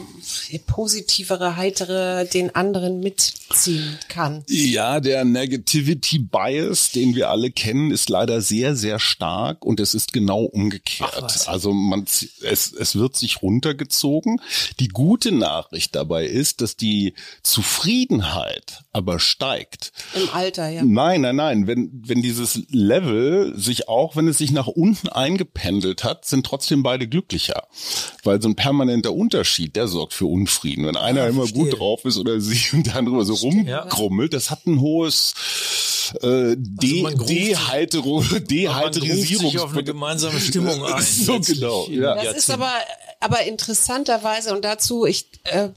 positivere, heitere den anderen mitziehen kann. Ja, der Negativity Bias, den wir alle kennen, ist leider sehr, sehr stark und es ist genau umgekehrt. Ach also man, es, es wird sich runtergezogen. Die gute Nachricht dabei ist, dass die Zufriedenheit aber steigt. Im Alter, ja. Nein, nein, nein. Wenn, wenn dieses Level sich auch, wenn es sich nach unten eingependelt hat, sind trotzdem beide glücklicher. Weil so ein permanenter Unterschied, der sorgt für Unfrieden. Wenn einer immer verstehe. gut drauf ist oder sie *laughs* und der andere so rumkrummelt, das hat ein hohes äh, De man ruft sich- Dehalterung, sich auf eine gemeinsame *laughs* Stimmung ein. So genau, ja. Das ist aber, aber interessanterweise und dazu, ich äh,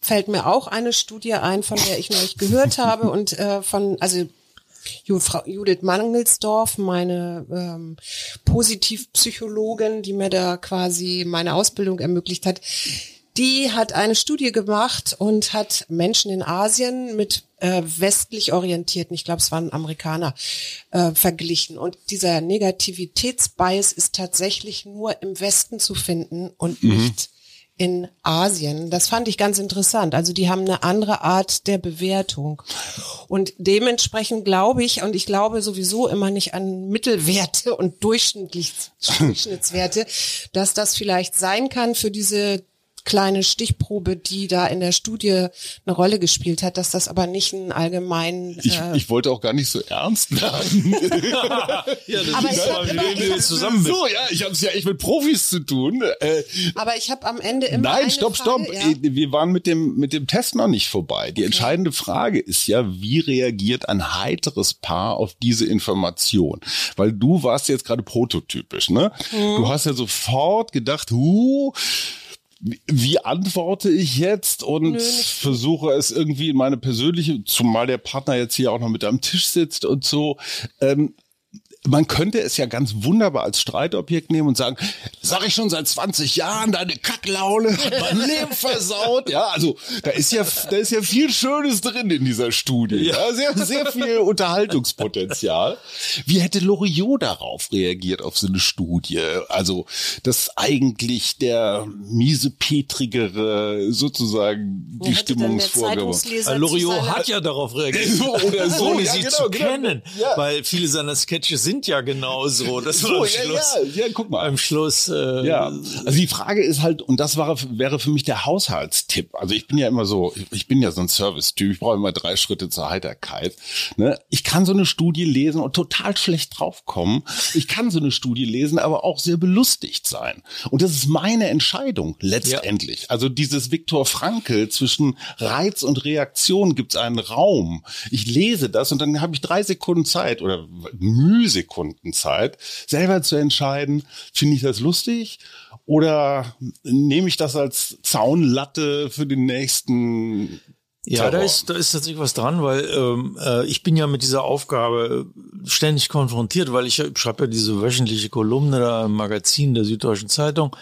fällt mir auch eine Studie ein, von der ich neulich gehört habe und äh, von, also Frau Judith Mangelsdorf, meine ähm, Positivpsychologin, die mir da quasi meine Ausbildung ermöglicht hat, die hat eine Studie gemacht und hat Menschen in Asien mit äh, westlich orientierten, ich glaube es waren Amerikaner, äh, verglichen. Und dieser Negativitätsbias ist tatsächlich nur im Westen zu finden und nicht in Asien. Das fand ich ganz interessant. Also die haben eine andere Art der Bewertung. Und dementsprechend glaube ich, und ich glaube sowieso immer nicht an Mittelwerte und durchschnittlich, *laughs* Durchschnittswerte, dass das vielleicht sein kann für diese kleine Stichprobe, die da in der Studie eine Rolle gespielt hat, dass das aber nicht ein allgemein Ich, äh, ich wollte auch gar nicht so ernst werden. *laughs* Ja, das *laughs* Aber ist ich hab immer- ich jetzt zusammen. So, ja, ich habe es ja echt mit Profis zu tun. Äh, aber ich habe am Ende immer Nein, stopp, Frage, stopp. Ja. Äh, Wir waren mit dem, mit dem Test noch nicht vorbei. Die entscheidende Frage ist ja, wie reagiert ein heiteres Paar auf diese Information? Weil du warst jetzt gerade prototypisch, ne? Mhm. Du hast ja sofort gedacht, huh, wie- antworte ich jetzt und versuche es irgendwie in meine persönliche, zumal der Partner jetzt hier auch noch mit am Tisch sitzt und so. Ähm, man könnte es ja ganz wunderbar als Streitobjekt nehmen und sagen, sag ich schon seit 20 Jahren, deine Kacklaune hat mein *laughs* Leben versaut. Ja, also da ist ja, da ist ja viel Schönes drin in dieser Studie. Ja, sehr, sehr viel Unterhaltungspotenzial. Wie hätte Loriot darauf reagiert, auf so eine Studie? Also, dass eigentlich der miesepetrigere sozusagen die Stimmungsvorgabe. Äh, Loriot hat ja darauf reagiert, So oder so, ohne ja, sie genau, zu genau. kennen, Ja. weil viele seiner Sketches sind ja genauso. *laughs* Das war So, am ja, Schluss, ja, ja, guck mal. am Schluss. Äh, Ja, also die Frage ist halt, und das war, wäre für mich der Haushaltstipp. Also ich bin ja immer so, ich bin ja so ein Service-Typ, ich brauche immer drei Schritte zur Heiterkeit. Ne? Ich kann so eine Studie lesen und total schlecht draufkommen. Ich kann so eine Studie lesen, aber auch sehr belustigt sein. Und das ist meine Entscheidung letztendlich. Also dieses Viktor Frankl zwischen Reiz und Reaktion gibt es einen Raum. Ich lese das und dann habe ich drei Sekunden Zeit oder Mühsekunden Zeit, selber zu entscheiden, finde ich das lustig oder nehme ich das als Zaunlatte für den nächsten Ja, da ist, da ist tatsächlich was dran, weil ähm, äh, ich bin ja mit dieser Aufgabe äh, ständig konfrontiert, weil ich, ich schreibe ja diese wöchentliche Kolumne da im Magazin der Süddeutschen Zeitung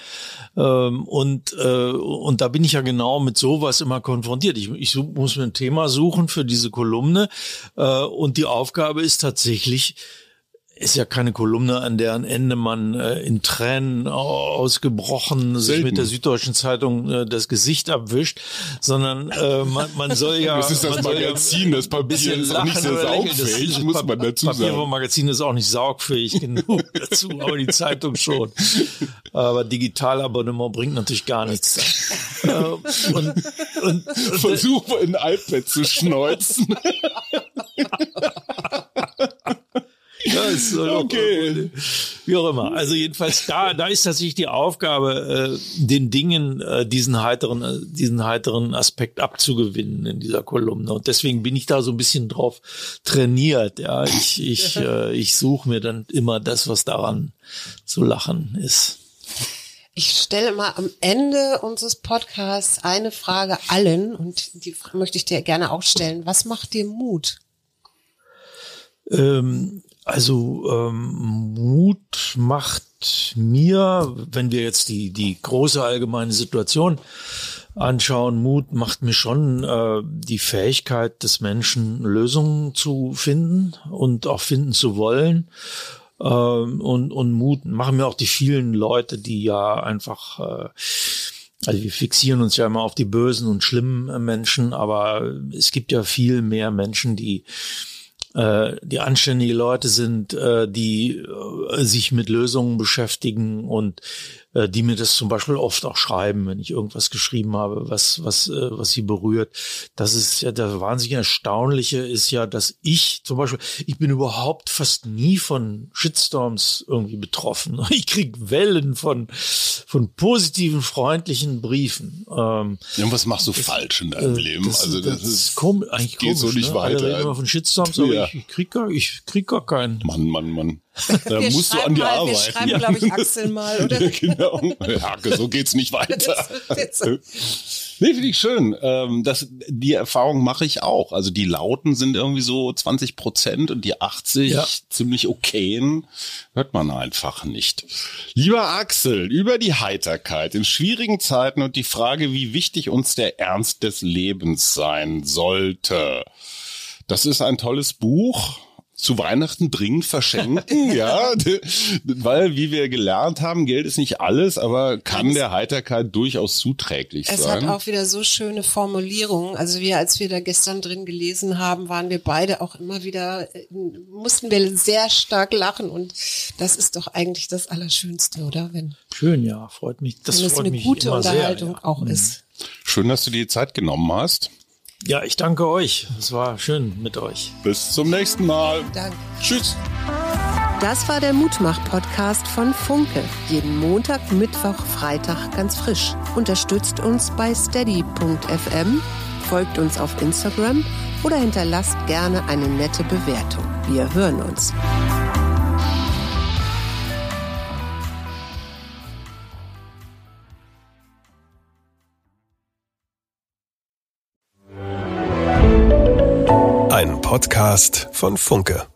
ähm, und äh, und da bin ich ja genau mit sowas immer konfrontiert. Ich, ich muss mir ein Thema suchen für diese Kolumne äh, und die Aufgabe ist tatsächlich ist ja keine Kolumne, an deren Ende man äh, in Tränen au- ausgebrochen sich Selten. mit der Süddeutschen Zeitung äh, das Gesicht abwischt, sondern äh, man, man soll ja Das ist das ja Magazin, das Papier ist auch nicht sehr saugfähig, das muss man dazu Papier sagen. vom Magazin ist auch nicht saugfähig genug *laughs* dazu, aber die Zeitung schon. Aber Digitalabonnement bringt natürlich gar nichts. Äh, und, und, und, Versuche ein iPad zu schneuzen. *laughs* Ja, ist so Okay. Wie auch immer. Also jedenfalls da, da ist tatsächlich die Aufgabe, äh, den Dingen äh, diesen heiteren, äh, diesen heiteren Aspekt abzugewinnen in dieser Kolumne. Und deswegen bin ich da so ein bisschen drauf trainiert. Ja, ich, ich, *laughs* äh, ich suche mir dann immer das, was daran zu lachen ist. Ich stelle mal am Ende unseres Podcasts eine Frage allen und die möchte ich dir gerne auch stellen. Was macht dir Mut? Ähm, also ähm, Mut macht mir, wenn wir jetzt die die große allgemeine Situation anschauen, Mut macht mir schon äh, die Fähigkeit des Menschen Lösungen zu finden und auch finden zu wollen. Ähm, und, und Mut machen mir auch die vielen Leute, die ja einfach, äh, also wir fixieren uns ja immer auf die bösen und schlimmen Menschen, aber es gibt ja viel mehr Menschen, die äh, die anständige Leute sind, äh, die äh, sich mit Lösungen beschäftigen und äh, die mir das zum Beispiel oft auch schreiben, wenn ich irgendwas geschrieben habe, was, was, äh, was sie berührt. Das ist ja das wahnsinnig Erstaunliche ist ja, dass ich zum Beispiel, ich bin überhaupt fast nie von Shitstorms irgendwie betroffen. *laughs* Ich krieg Wellen von, von positiven, freundlichen Briefen. Ähm, ja, was machst du das, falsch in deinem äh, Leben? Das, also das, das ist kom eigentlich geht komisch, so nicht ne? weiter. Alle reden immer von Shitstorms, aber ja. ich, ich krieg gar, ich krieg gar keinen. Mann, Mann, Mann. Da wir musst du an die mal, Arbeit. Wir schreiben, ja. glaube ich, Axel mal, *laughs* oder? Ja, genau. Ja, so geht's nicht weiter. Nee, finde ich schön. Ähm, das, die Erfahrung mache ich auch. Also die Lauten sind irgendwie so 20 Prozent und die 80 ja. ziemlich okayen hört man einfach nicht. Lieber Axel, über die Heiterkeit in schwierigen Zeiten und die Frage, wie wichtig uns der Ernst des Lebens sein sollte. Das ist ein tolles Buch zu Weihnachten dringend verschenken, *laughs* ja, weil wie wir gelernt haben, Geld ist nicht alles, aber kann der Heiterkeit durchaus zuträglich es sein. Es hat auch wieder so schöne Formulierungen. Also wir, als wir da gestern drin gelesen haben, waren wir beide auch immer wieder, mussten wir sehr stark lachen und das ist doch eigentlich das Allerschönste, oder? Wenn, Schön, ja, freut mich. Das wenn es freut eine mich gute immer Unterhaltung sehr, ja. auch Mhm. ist. Schön, dass du dir die Zeit genommen hast. Ja, ich danke euch. Es war schön mit euch. Bis zum nächsten Mal. Danke. Tschüss. Das war der Mutmach-Podcast von Funke. Jeden Montag, Mittwoch, Freitag ganz frisch. Unterstützt uns bei steady.fm, folgt uns auf Instagram oder hinterlasst gerne eine nette Bewertung. Wir hören uns. Podcast von Funke.